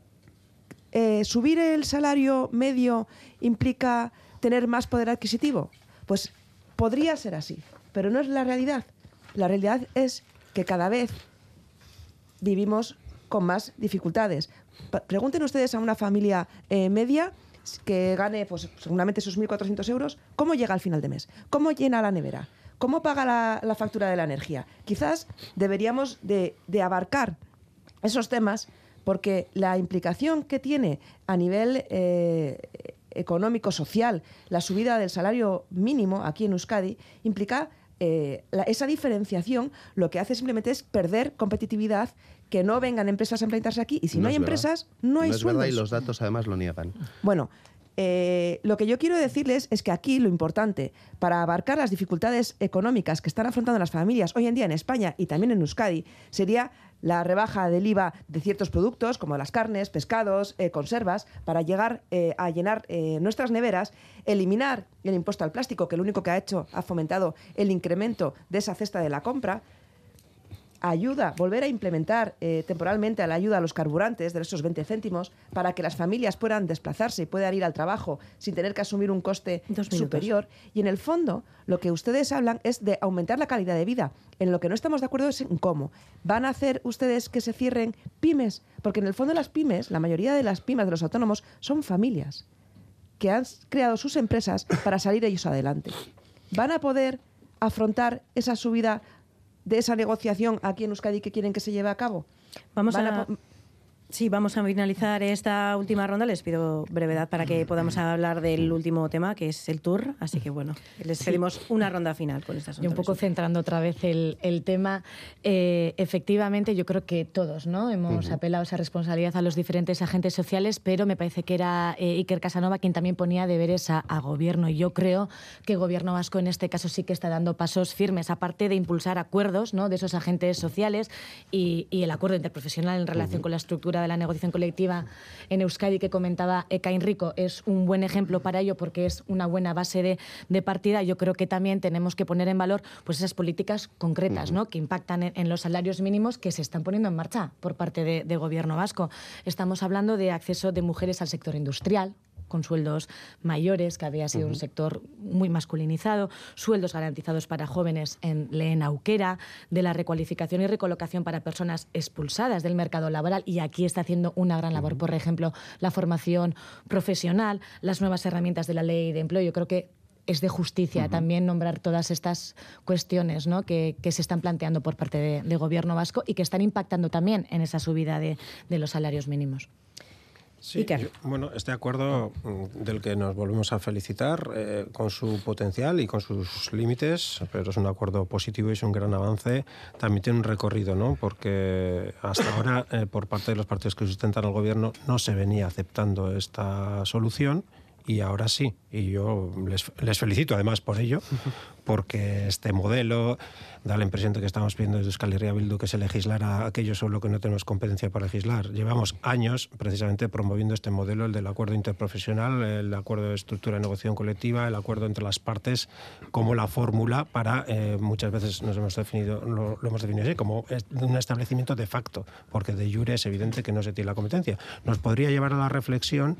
eh, ¿Subir el salario medio implica tener más poder adquisitivo? Pues Podría ser así, pero no es la realidad. La realidad es que cada vez vivimos con más dificultades. Pregunten ustedes a una familia eh, media que gane pues, seguramente sus 1.400 euros, ¿cómo llega al final de mes? ¿Cómo llena la nevera? ¿Cómo paga la, factura de la energía? Quizás deberíamos de, abarcar esos temas porque la implicación que tiene a nivel eh, económico, social, la subida del salario mínimo aquí en Euskadi, implica eh, esa diferenciación lo que hace simplemente es perder competitividad, que no vengan empresas a implantarse aquí y si no, hay empresas, no hay no es Verdad y los datos además lo niegan. Bueno, eh, lo que yo quiero decirles es que aquí lo importante para abarcar las dificultades económicas que están afrontando las familias hoy en día en España y también en Euskadi sería la rebaja del IVA de ciertos productos como las carnes, pescados, eh, conservas, para llegar eh, a llenar nuestras neveras, eliminar el impuesto al plástico, que lo único que ha hecho ha fomentado el incremento de esa cesta de la compra, ayuda, volver a implementar eh, temporalmente a la ayuda a los carburantes de esos 20 céntimos para que las familias puedan desplazarse y puedan ir al trabajo sin tener que asumir un coste superior. Y en el fondo, lo que ustedes hablan es de aumentar la calidad de vida. En lo que no estamos de acuerdo es en cómo. ¿Van a hacer ustedes que se cierren pymes? Porque en el fondo las pymes, la mayoría de las pymes de los autónomos, son familias que han creado sus empresas para salir ellos adelante. ¿Van a poder afrontar esa subida de esa negociación aquí en Euskadi que quieren que se lleve a cabo? Vamos a, Sí, vamos a finalizar esta última ronda. Les pido brevedad para que podamos hablar del último tema, que es el tour. Así que bueno, les pedimos una ronda final con estas Y un poco centrando otra vez el, tema, eh, efectivamente yo creo que todos ¿no? hemos apelado esa responsabilidad a los diferentes agentes sociales, pero me parece que era eh, Iker Casanova quien también ponía deberes a, gobierno. Y yo creo que el gobierno vasco en este caso sí que está dando pasos firmes, aparte de impulsar acuerdos ¿no? de esos agentes sociales y, el acuerdo interprofesional en relación con la estructura de la negociación colectiva en Euskadi que comentaba Eka Enrico es un buen ejemplo para ello porque es una buena base de, de partida. Yo creo que también tenemos que poner en valor pues esas políticas concretas ¿no? que impactan en, los salarios mínimos que se están poniendo en marcha por parte del de gobierno vasco. Estamos hablando de acceso de mujeres al sector industrial, con sueldos mayores, que había sido un sector muy masculinizado, sueldos garantizados para jóvenes en Lehen Auquera, de la recualificación y recolocación para personas expulsadas del mercado laboral. Y aquí está haciendo una gran labor, por ejemplo, la formación profesional, las nuevas herramientas de la ley de empleo. Yo creo que es de justicia también nombrar todas estas cuestiones ¿no? que, se están planteando por parte del gobierno vasco y que están impactando también en esa subida de los salarios mínimos. Sí, bueno, este acuerdo mm, del que nos volvemos a felicitar eh, con su potencial y con sus límites, pero es un acuerdo positivo y es un gran avance. También tiene un recorrido, ¿no? Porque hasta ahora, eh, por parte de los partidos que sustentan al gobierno, no se venía aceptando esta solución y ahora sí. Y yo les, felicito además por ello, porque este modelo da la impresión de que estamos pidiendo desde Euskal Herria Bildu que se legislara aquello sobre lo que no tenemos competencia para legislar. Llevamos años precisamente promoviendo este modelo, el del acuerdo interprofesional, el acuerdo de estructura de negociación colectiva, el acuerdo entre las partes, como la fórmula para, eh, muchas veces nos hemos definido, lo, lo hemos definido así, como un establecimiento de facto, porque de jure es evidente que no se tiene la competencia. Nos podría llevar a la reflexión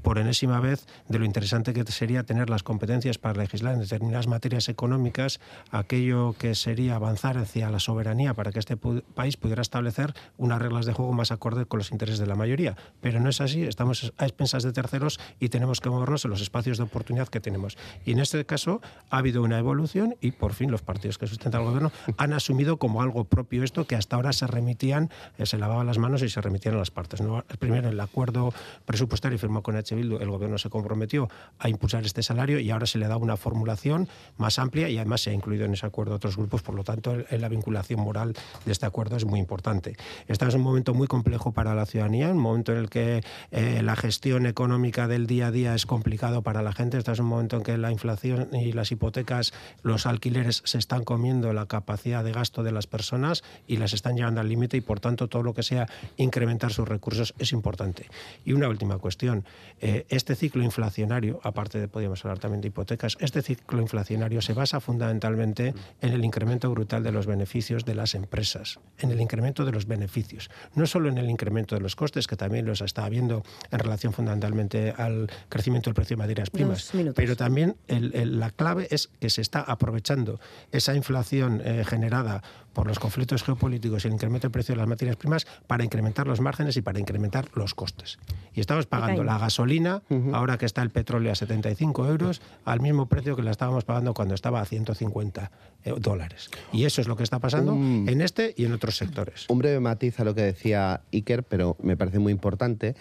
por enésima vez de lo interesante que sería tener las competencias para legislar en determinadas materias económicas, aquello que sería avanzar hacia la soberanía para que este país pudiera establecer unas reglas de juego más acordes con los intereses de la mayoría. Pero no es así, estamos a expensas de terceros y tenemos que movernos en los espacios de oportunidad que tenemos. Y en este caso ha habido una evolución y por fin los partidos que sustentan al gobierno han asumido como algo propio esto que hasta ahora se remitían, eh, se lavaban las manos y se remitían a las partes. ¿no? Primero el acuerdo presupuestario firmado con El gobierno se comprometió a impulsar este salario y ahora se le da una formulación más amplia y además se ha incluido en ese acuerdo otros grupos, por lo tanto la vinculación moral de este acuerdo es muy importante. Estamos en un momento muy complejo para la ciudadanía, un momento en el que eh, la gestión económica del día a día es complicado para la gente, estamos en un momento en que la inflación y las hipotecas, los alquileres se están comiendo la capacidad de gasto de las personas y las están llevando al límite y por tanto todo lo que sea incrementar sus recursos es importante. Y una última cuestión, eh, este ciclo inflacionario, aparte de podríamos hablar también de hipotecas, este ciclo inflacionario se basa fundamentalmente en el incremento brutal de los beneficios de las empresas, en el incremento de los beneficios, no solo en el incremento de los costes, que también los está habiendo en relación fundamentalmente al crecimiento del precio de materias primas, pero también el- el- la clave es que se está aprovechando esa inflación eh, generada por los conflictos geopolíticos y el incremento del precio de las materias primas para incrementar los márgenes y para incrementar los costes. Y estamos pagando la gasolina, ahora que está el petróleo a 75 euros, al mismo precio que la estábamos pagando cuando estaba a 150 eh, dólares. Y eso es lo que está pasando en este y en otros sectores. Un breve matiz a lo que decía Iker, pero me parece muy importante.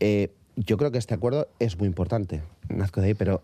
Eh, yo creo que este acuerdo es muy importante, nazco de ahí, pero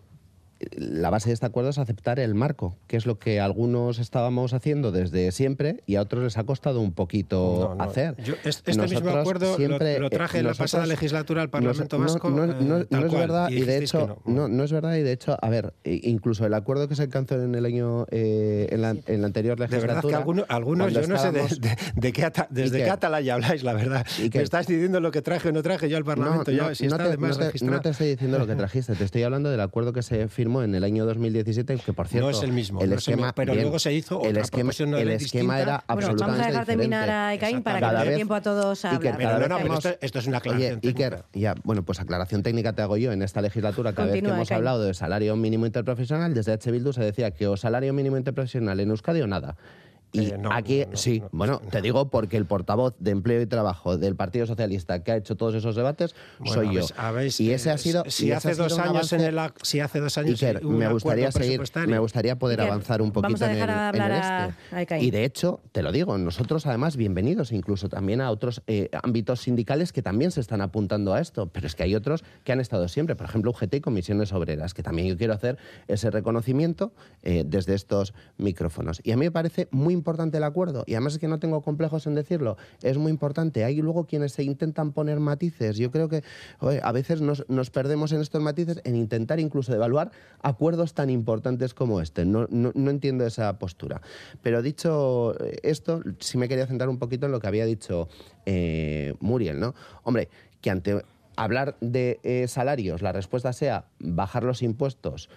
la base de este acuerdo es aceptar el marco, que es lo que algunos estábamos haciendo desde siempre y a otros les ha costado un poquito No, no, hacer. yo es- este mismo Nosotros acuerdo lo- siempre, lo, eh, traje en la pasada legislatura al Parlamento nos- Vasco. No, no- eh, tal es cual, verdad, y de dijisteis que hecho, no. no, es verdad, y de hecho, a ver, incluso el acuerdo que se alcanzó en el año, eh, en, la, en la anterior De legislatura. verdad que algunos, algunos yo no sé de, de- de qué ata- desde qué atalaya habláis, la verdad. Iker. Me estás diciendo lo que traje o no traje yo al Parlamento, ya, si está te, además te- no te estoy diciendo lo que trajiste, te estoy hablando del acuerdo que se firmó en el año 2017, que por cierto... No es el mismo, no es el esquema, mismo, pero bien, luego se hizo el otra esquema, proposición de el esquema era Bueno, vamos a dejar terminar a Ekaín para que dé tiempo a todos a Iker, hablar. cada vez Perdona, pero hemos- esto, esto es una aclaración Oye, Iker, técnica. ya, bueno, pues aclaración técnica te hago yo. En esta legislatura, cada vez que hemos hablado de salario mínimo interprofesional, desde H. Bildu se decía que o salario mínimo interprofesional en Euskadi o nada. Y Eh, no, aquí, no, no, sí, no, bueno, no. te digo porque el portavoz de Empleo y Trabajo del Partido Socialista que ha hecho todos esos debates Bueno, soy yo. y ese eh, ha sido. Si ese hace ha sido dos años en el. Si hace dos años. Iker, hubo un me gustaría seguir, me gustaría poder Iker, avanzar un vamos poquito a en el, en a- este. a. Y de hecho, te lo digo, nosotros además bienvenidos incluso también a otros eh, ámbitos sindicales que también se están apuntando a esto, pero es que hay otros que han estado siempre, por ejemplo UGT y comisiones obreras, que también yo quiero hacer ese reconocimiento eh, desde estos micrófonos. Y a mí me parece muy importante el acuerdo, y además es que no tengo complejos en decirlo, es muy importante. Hay luego quienes se intentan poner matices. Yo creo que a veces nos, nos perdemos en estos matices en intentar incluso evaluar acuerdos tan importantes como este. No, no, no entiendo esa postura. Pero dicho esto, sí me quería centrar un poquito en lo que había dicho eh, Muriel, ¿no? Hombre, que ante hablar de eh, salarios, la respuesta sea bajar los impuestos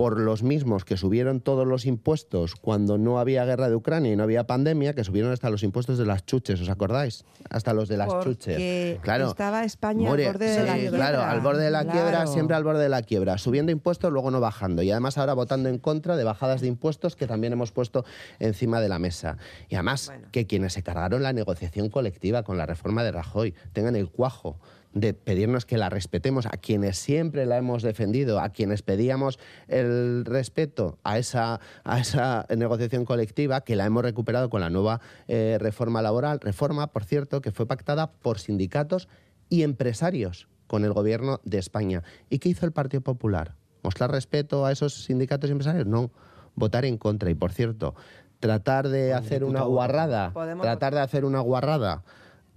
por los mismos que subieron todos los impuestos cuando no había guerra de Ucrania y no había pandemia, que subieron hasta los impuestos de las chuches, ¿os acordáis? Hasta los de las Porque chuches. Claro. estaba España More- al borde de sí, la quiebra. Claro, al borde de la quiebra, siempre al borde de la quiebra. Subiendo impuestos, luego no bajando. Y además ahora votando en contra de bajadas de impuestos que también hemos puesto encima de la mesa. Y además Bueno. que quienes se cargaron la negociación colectiva con la reforma de Rajoy tengan el cuajo de pedirnos que la respetemos a quienes siempre la hemos defendido, a quienes pedíamos el respeto a esa, a esa negociación colectiva, que la hemos recuperado con la nueva eh, reforma laboral. Reforma, por cierto, que fue pactada por sindicatos y empresarios con el gobierno de España. ¿Y qué hizo el Partido Popular? ¿Mostrar respeto a esos sindicatos y empresarios? No, votar en contra. Y por cierto, tratar de hacer una guarrada, tratar de hacer una guarrada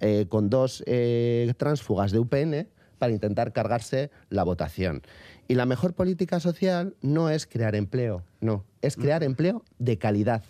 eh, con dos eh, tránsfugas de UPN para intentar cargarse la votación. Y la mejor política social no es crear empleo, no, es crear empleo de calidad.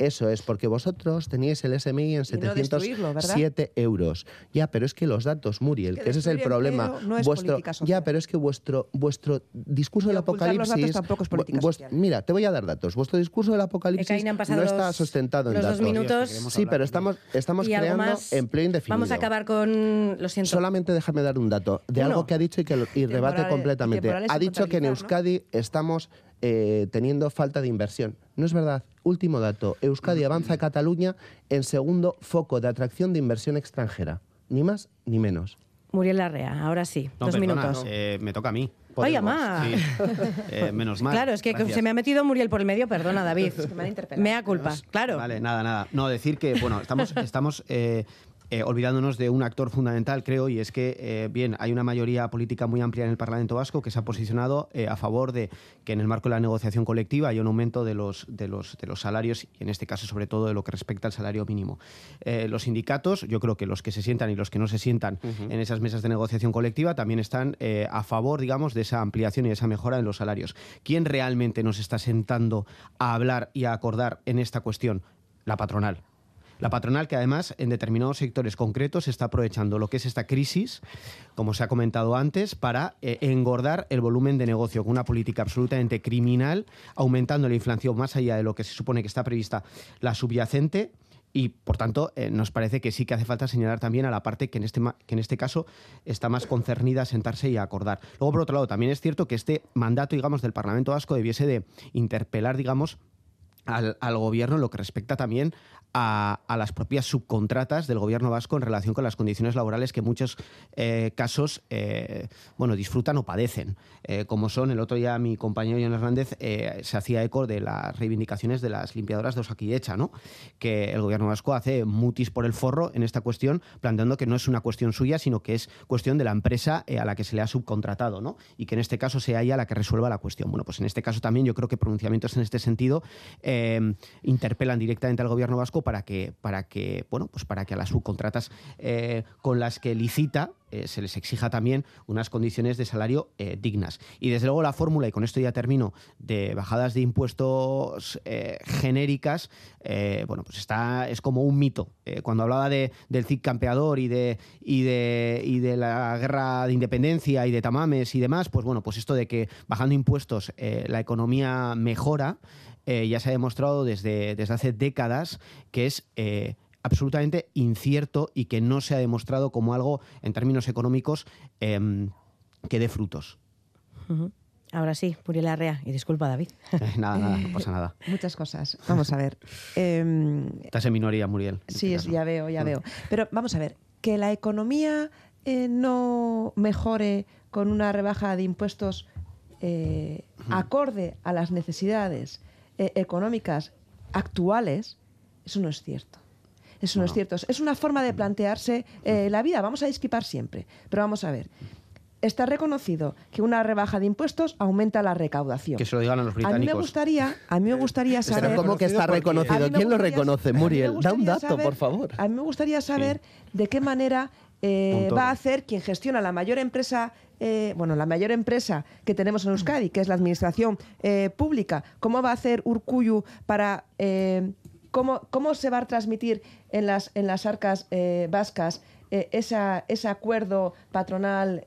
Eso es, porque vosotros teníais el SMI en Y no destruirlo, ¿verdad? 707 euros. Ya, pero es que los datos, Muriel, Que que, ese es el problema. no es vuestro, ya, pero es que vuestro, vuestro discurso Y del apocalipsis. datos tampoco es política vu- vues- social. Mira, te voy a dar datos. Vuestro discurso del apocalipsis no está los- sustentado en los dos datos. minutos. Sí, pero estamos, estamos creando empleo indefinido. Vamos a acabar con. Lo siento. Solamente déjame dar un dato de Uno. algo que ha dicho y que lo- y rebate completamente. Ha dicho que en. Euskadi estamos eh, teniendo falta de inversión. No es verdad. Último dato. Euskadi avanza a Cataluña en segundo foco de atracción de inversión extranjera. Ni más ni menos. Muriel Larrea, ahora sí. No, dos perdona, minutos. eh, me toca a mí. Vaya, Podemos. ma. Sí. Eh, menos mal. Claro, es que Gracias. se me ha metido Muriel por el medio, perdona, David. que me interpelado. Mea culpa, claro. Vale, nada, nada. No, decir que, bueno, estamos, estamos eh, eh, olvidándonos de un actor fundamental, creo, y es que, eh, bien, hay una mayoría política muy amplia en el Parlamento Vasco que se ha posicionado eh, a favor de que en el marco de la negociación colectiva haya un aumento de los, de los, de los salarios, y en este caso, sobre todo, de lo que respecta al salario mínimo. Los sindicatos, yo creo que los que se sientan y los que no se sientan en esas mesas de negociación colectiva también están a favor, digamos, de esa ampliación y de esa mejora en los salarios. ¿Quién realmente nos está sentando a hablar y a acordar en esta cuestión? La patronal. La patronal que además en determinados sectores concretos está aprovechando lo que es esta crisis, como se ha comentado antes, para eh, engordar el volumen de negocio con una política absolutamente criminal, aumentando la inflación más allá de lo que se supone que está prevista la subyacente. Y, por tanto, eh, nos parece que sí que hace falta señalar también a la parte que en, este, que en este caso está más concernida a sentarse y a acordar. Luego, por otro lado, también es cierto que este mandato, digamos, del Parlamento Vasco debiese de interpelar, digamos, al, al gobierno en lo que respecta también a, las propias subcontratas del gobierno vasco en relación con las condiciones laborales que en muchos eh, casos eh, bueno, disfrutan o padecen. Eh, como son, el otro día mi compañero John Hernández se hacía eco de las reivindicaciones de las limpiadoras de Osakidecha, ¿no? que el gobierno vasco hace mutis por el forro en esta cuestión, planteando que no es una cuestión suya, sino que es cuestión de la empresa a la que se le ha subcontratado, ¿no? y que en este caso sea ella la que resuelva la cuestión. Bueno, pues en este caso también yo creo que pronunciamientos en este sentido interpelan directamente al gobierno vasco para que, para que, bueno, pues para que a las subcontratas eh, con las que licita eh, se les exija también unas condiciones de salario eh, dignas. Y desde luego la fórmula, y con esto ya termino, de bajadas de impuestos genéricas, bueno, pues está, es como un mito. Cuando hablaba de, del CIC campeador y de, y, de, y de la guerra de independencia y de tamames y demás, pues bueno, pues esto de que bajando impuestos la economía mejora, eh, ya se ha demostrado desde, desde hace décadas que es eh, absolutamente incierto y que no se ha demostrado como algo, en términos económicos, em, que dé frutos. Ahora sí, Muriel Larrea. Y disculpa, David. Nada, nada, no pasa nada. Muchas cosas. Vamos a ver. Em, Estás en minoría, Muriel. en Sí, este ya veo, ya veo. Pero vamos a ver, que la economía eh, no mejore con una rebaja de impuestos eh, acorde a las necesidades eh, económicas actuales, eso no es cierto. Eso no, es cierto. Es una forma de plantearse eh, la vida. Vamos a discrepar siempre. Pero vamos a ver. Está reconocido que una rebaja de impuestos aumenta la recaudación. Que se lo digan a los A mí me británicos. gustaría, a mí me gustaría saber. Pero ¿cómo que está A mí reconocido? me ¿Quién lo gustaría- reconoce, Muriel? Da un dato, saber- por favor. A mí me gustaría saber de qué manera eh, va a hacer quien gestiona la mayor empresa, eh, bueno, la mayor empresa que tenemos en Euskadi, que es la administración eh, pública, cómo va a hacer Urcuyu para eh, cómo, cómo se va a transmitir en las en las arcas eh, vascas esa- ese acuerdo patronal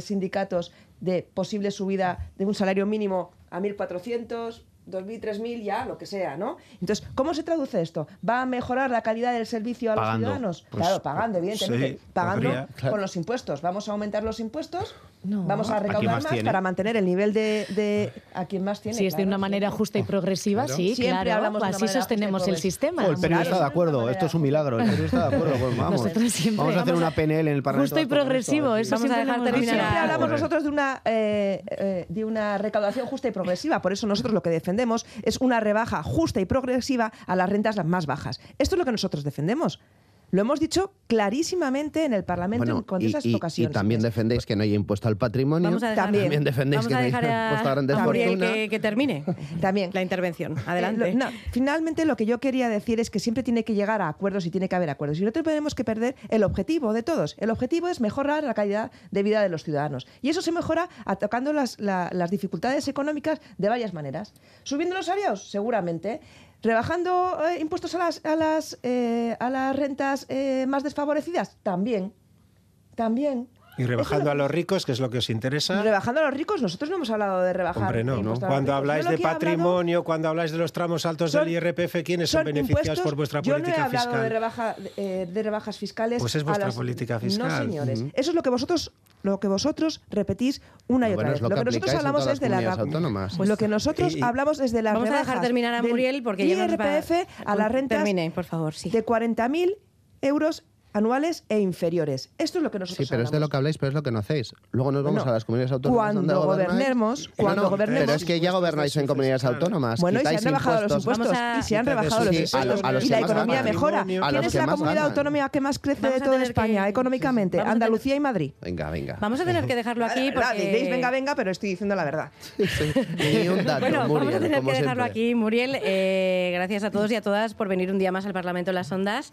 sindicatos de posible subida de un salario mínimo a 1.400, 2.000, 3.000, ya, lo que sea, ¿no? Entonces, ¿cómo se traduce esto? ¿Va a mejorar la calidad del servicio a Pagando. los ciudadanos? Pues, claro, pagando, evidentemente. sí, pagando podría, claro. con los impuestos. Vamos a aumentar los impuestos, No. vamos a ¿A quién recaudar más para mantener el nivel de, de a quien más tiene. Si es de una manera justa y progresiva, Claro. sí, Siempre claro. hablamos Así sostenemos el sistema. Oh, el Claro, está de acuerdo, esto es un milagro. El PNV está de acuerdo, pues vamos. Nosotros siempre vamos a hacer una PNL en el Parlamento. Justo y progresivo, eso Vamos a siempre dejar terminar Siempre hablamos nosotros de una, eh, eh, de una recaudación justa y progresiva. Por eso nosotros lo que defendemos es una rebaja justa y progresiva a las rentas las más bajas. Esto es lo que nosotros defendemos. Lo hemos dicho clarísimamente en el Parlamento Bueno, en con y, esas y- y ocasiones. también defendéis que no haya impuesto al patrimonio. Vamos a dejar, También. defendéis vamos que a no haya impuesto a grandes fortunas. que, que termine También. la intervención. Adelante. Eh, lo- no, finalmente lo que yo quería decir es que siempre tiene que llegar a acuerdos y tiene que haber acuerdos. Y no tenemos que perder el objetivo de todos. El objetivo es mejorar la calidad de vida de los ciudadanos. Y eso se mejora atacando las, la- las dificultades económicas de varias maneras. Subiendo los salarios, seguramente. Rebajando eh, impuestos a las, a las, eh, a las rentas eh, más desfavorecidas, también. También. Y rebajando a los ricos, que es lo que os interesa. Rebajando a los ricos, nosotros no hemos hablado de rebajar. Hombre, no. los Cuando habláis lo de que he hablado- patrimonio, cuando habláis de los tramos altos Son- del IRPF, ¿quiénes son, beneficiados por vuestra Yo no he política hablado fiscal? de, rebaja, eh, de rebajas fiscales. Pues es a vuestra las- política No, fiscal. señores. Ujú. Eso es lo que vosotros lo que vosotros repetís una y Bueno, otra es vez. lo que nosotros aplicáis en hablamos es de las autónomas. lo que nosotros Y- y- hablamos es de las Vamos a dejar terminar a Muriel porque IRPF a las rentas Termine, por favor, sí. de 40.000 euros anuales e inferiores. Esto es lo que nosotros Sí, pero es de hablamos. lo que habláis, pero es lo que no hacéis. Luego nos vamos Bueno, a las comunidades autónomas. cuando gobernemos- No, cuando no, gobernemos- Pero es que ya gobernáis en comunidades autónomas. Bueno, y se han rebajado los impuestos. impuestos. Vamos a- Y se han rebajado de los impuestos. a los- a los y la economía ganan. mejora. A ¿Quién los es la comunidad ganan. autónoma que más crece Vamos de toda España que- económicamente? Andalucía y Madrid. Venga, venga. Vamos a tener que dejarlo aquí porque... Diréis venga, venga, pero estoy diciendo la verdad. Ni un dato, Bueno, vamos a tener que dejarlo aquí. Muriel, eh, gracias a todos y a todas por venir un día más al Parlamento en las Ondas.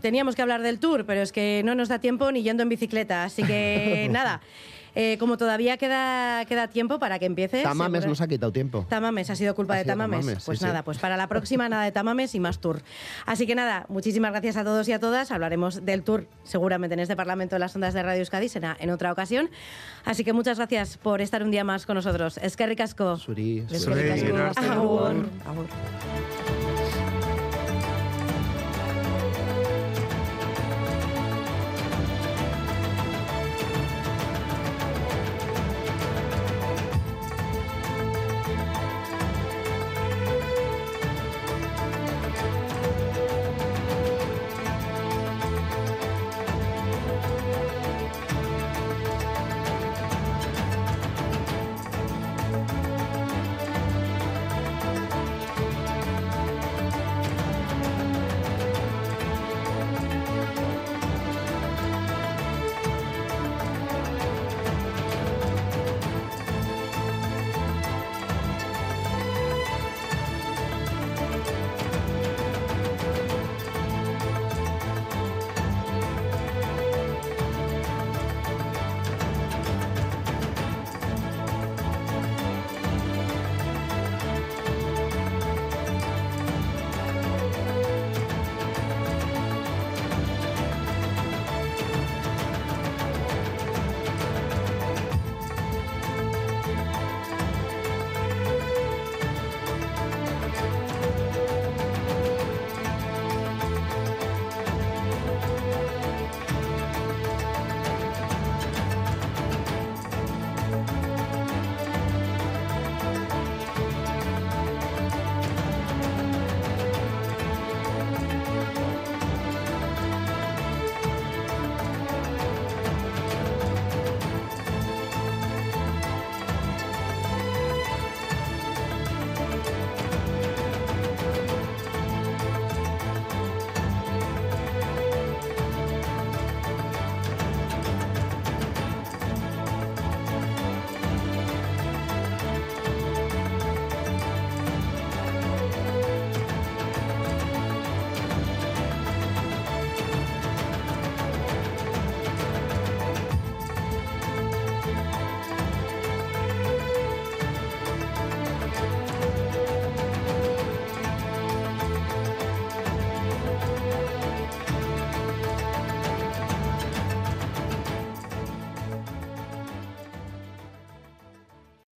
Teníamos que hablar del tour, pero es que no nos da tiempo ni yendo en bicicleta. Así que nada, eh, como todavía queda, queda tiempo para que empiece... Tamames seguro- nos ha quitado tiempo. Tamames, ha sido culpa Ha de sido Tamames. Tamames, pues sí, nada, sí. pues para la próxima nada de Tamames y más tour. Así que nada, muchísimas gracias a todos y a todas. Hablaremos del tour seguramente en este Parlamento de las Ondas de Radio Euskadi, será en otra ocasión. Así que muchas gracias por estar un día más con nosotros. Es que ricasco. Suri, Es Suri. que ricasco. Suri, hasta Agur. Agur.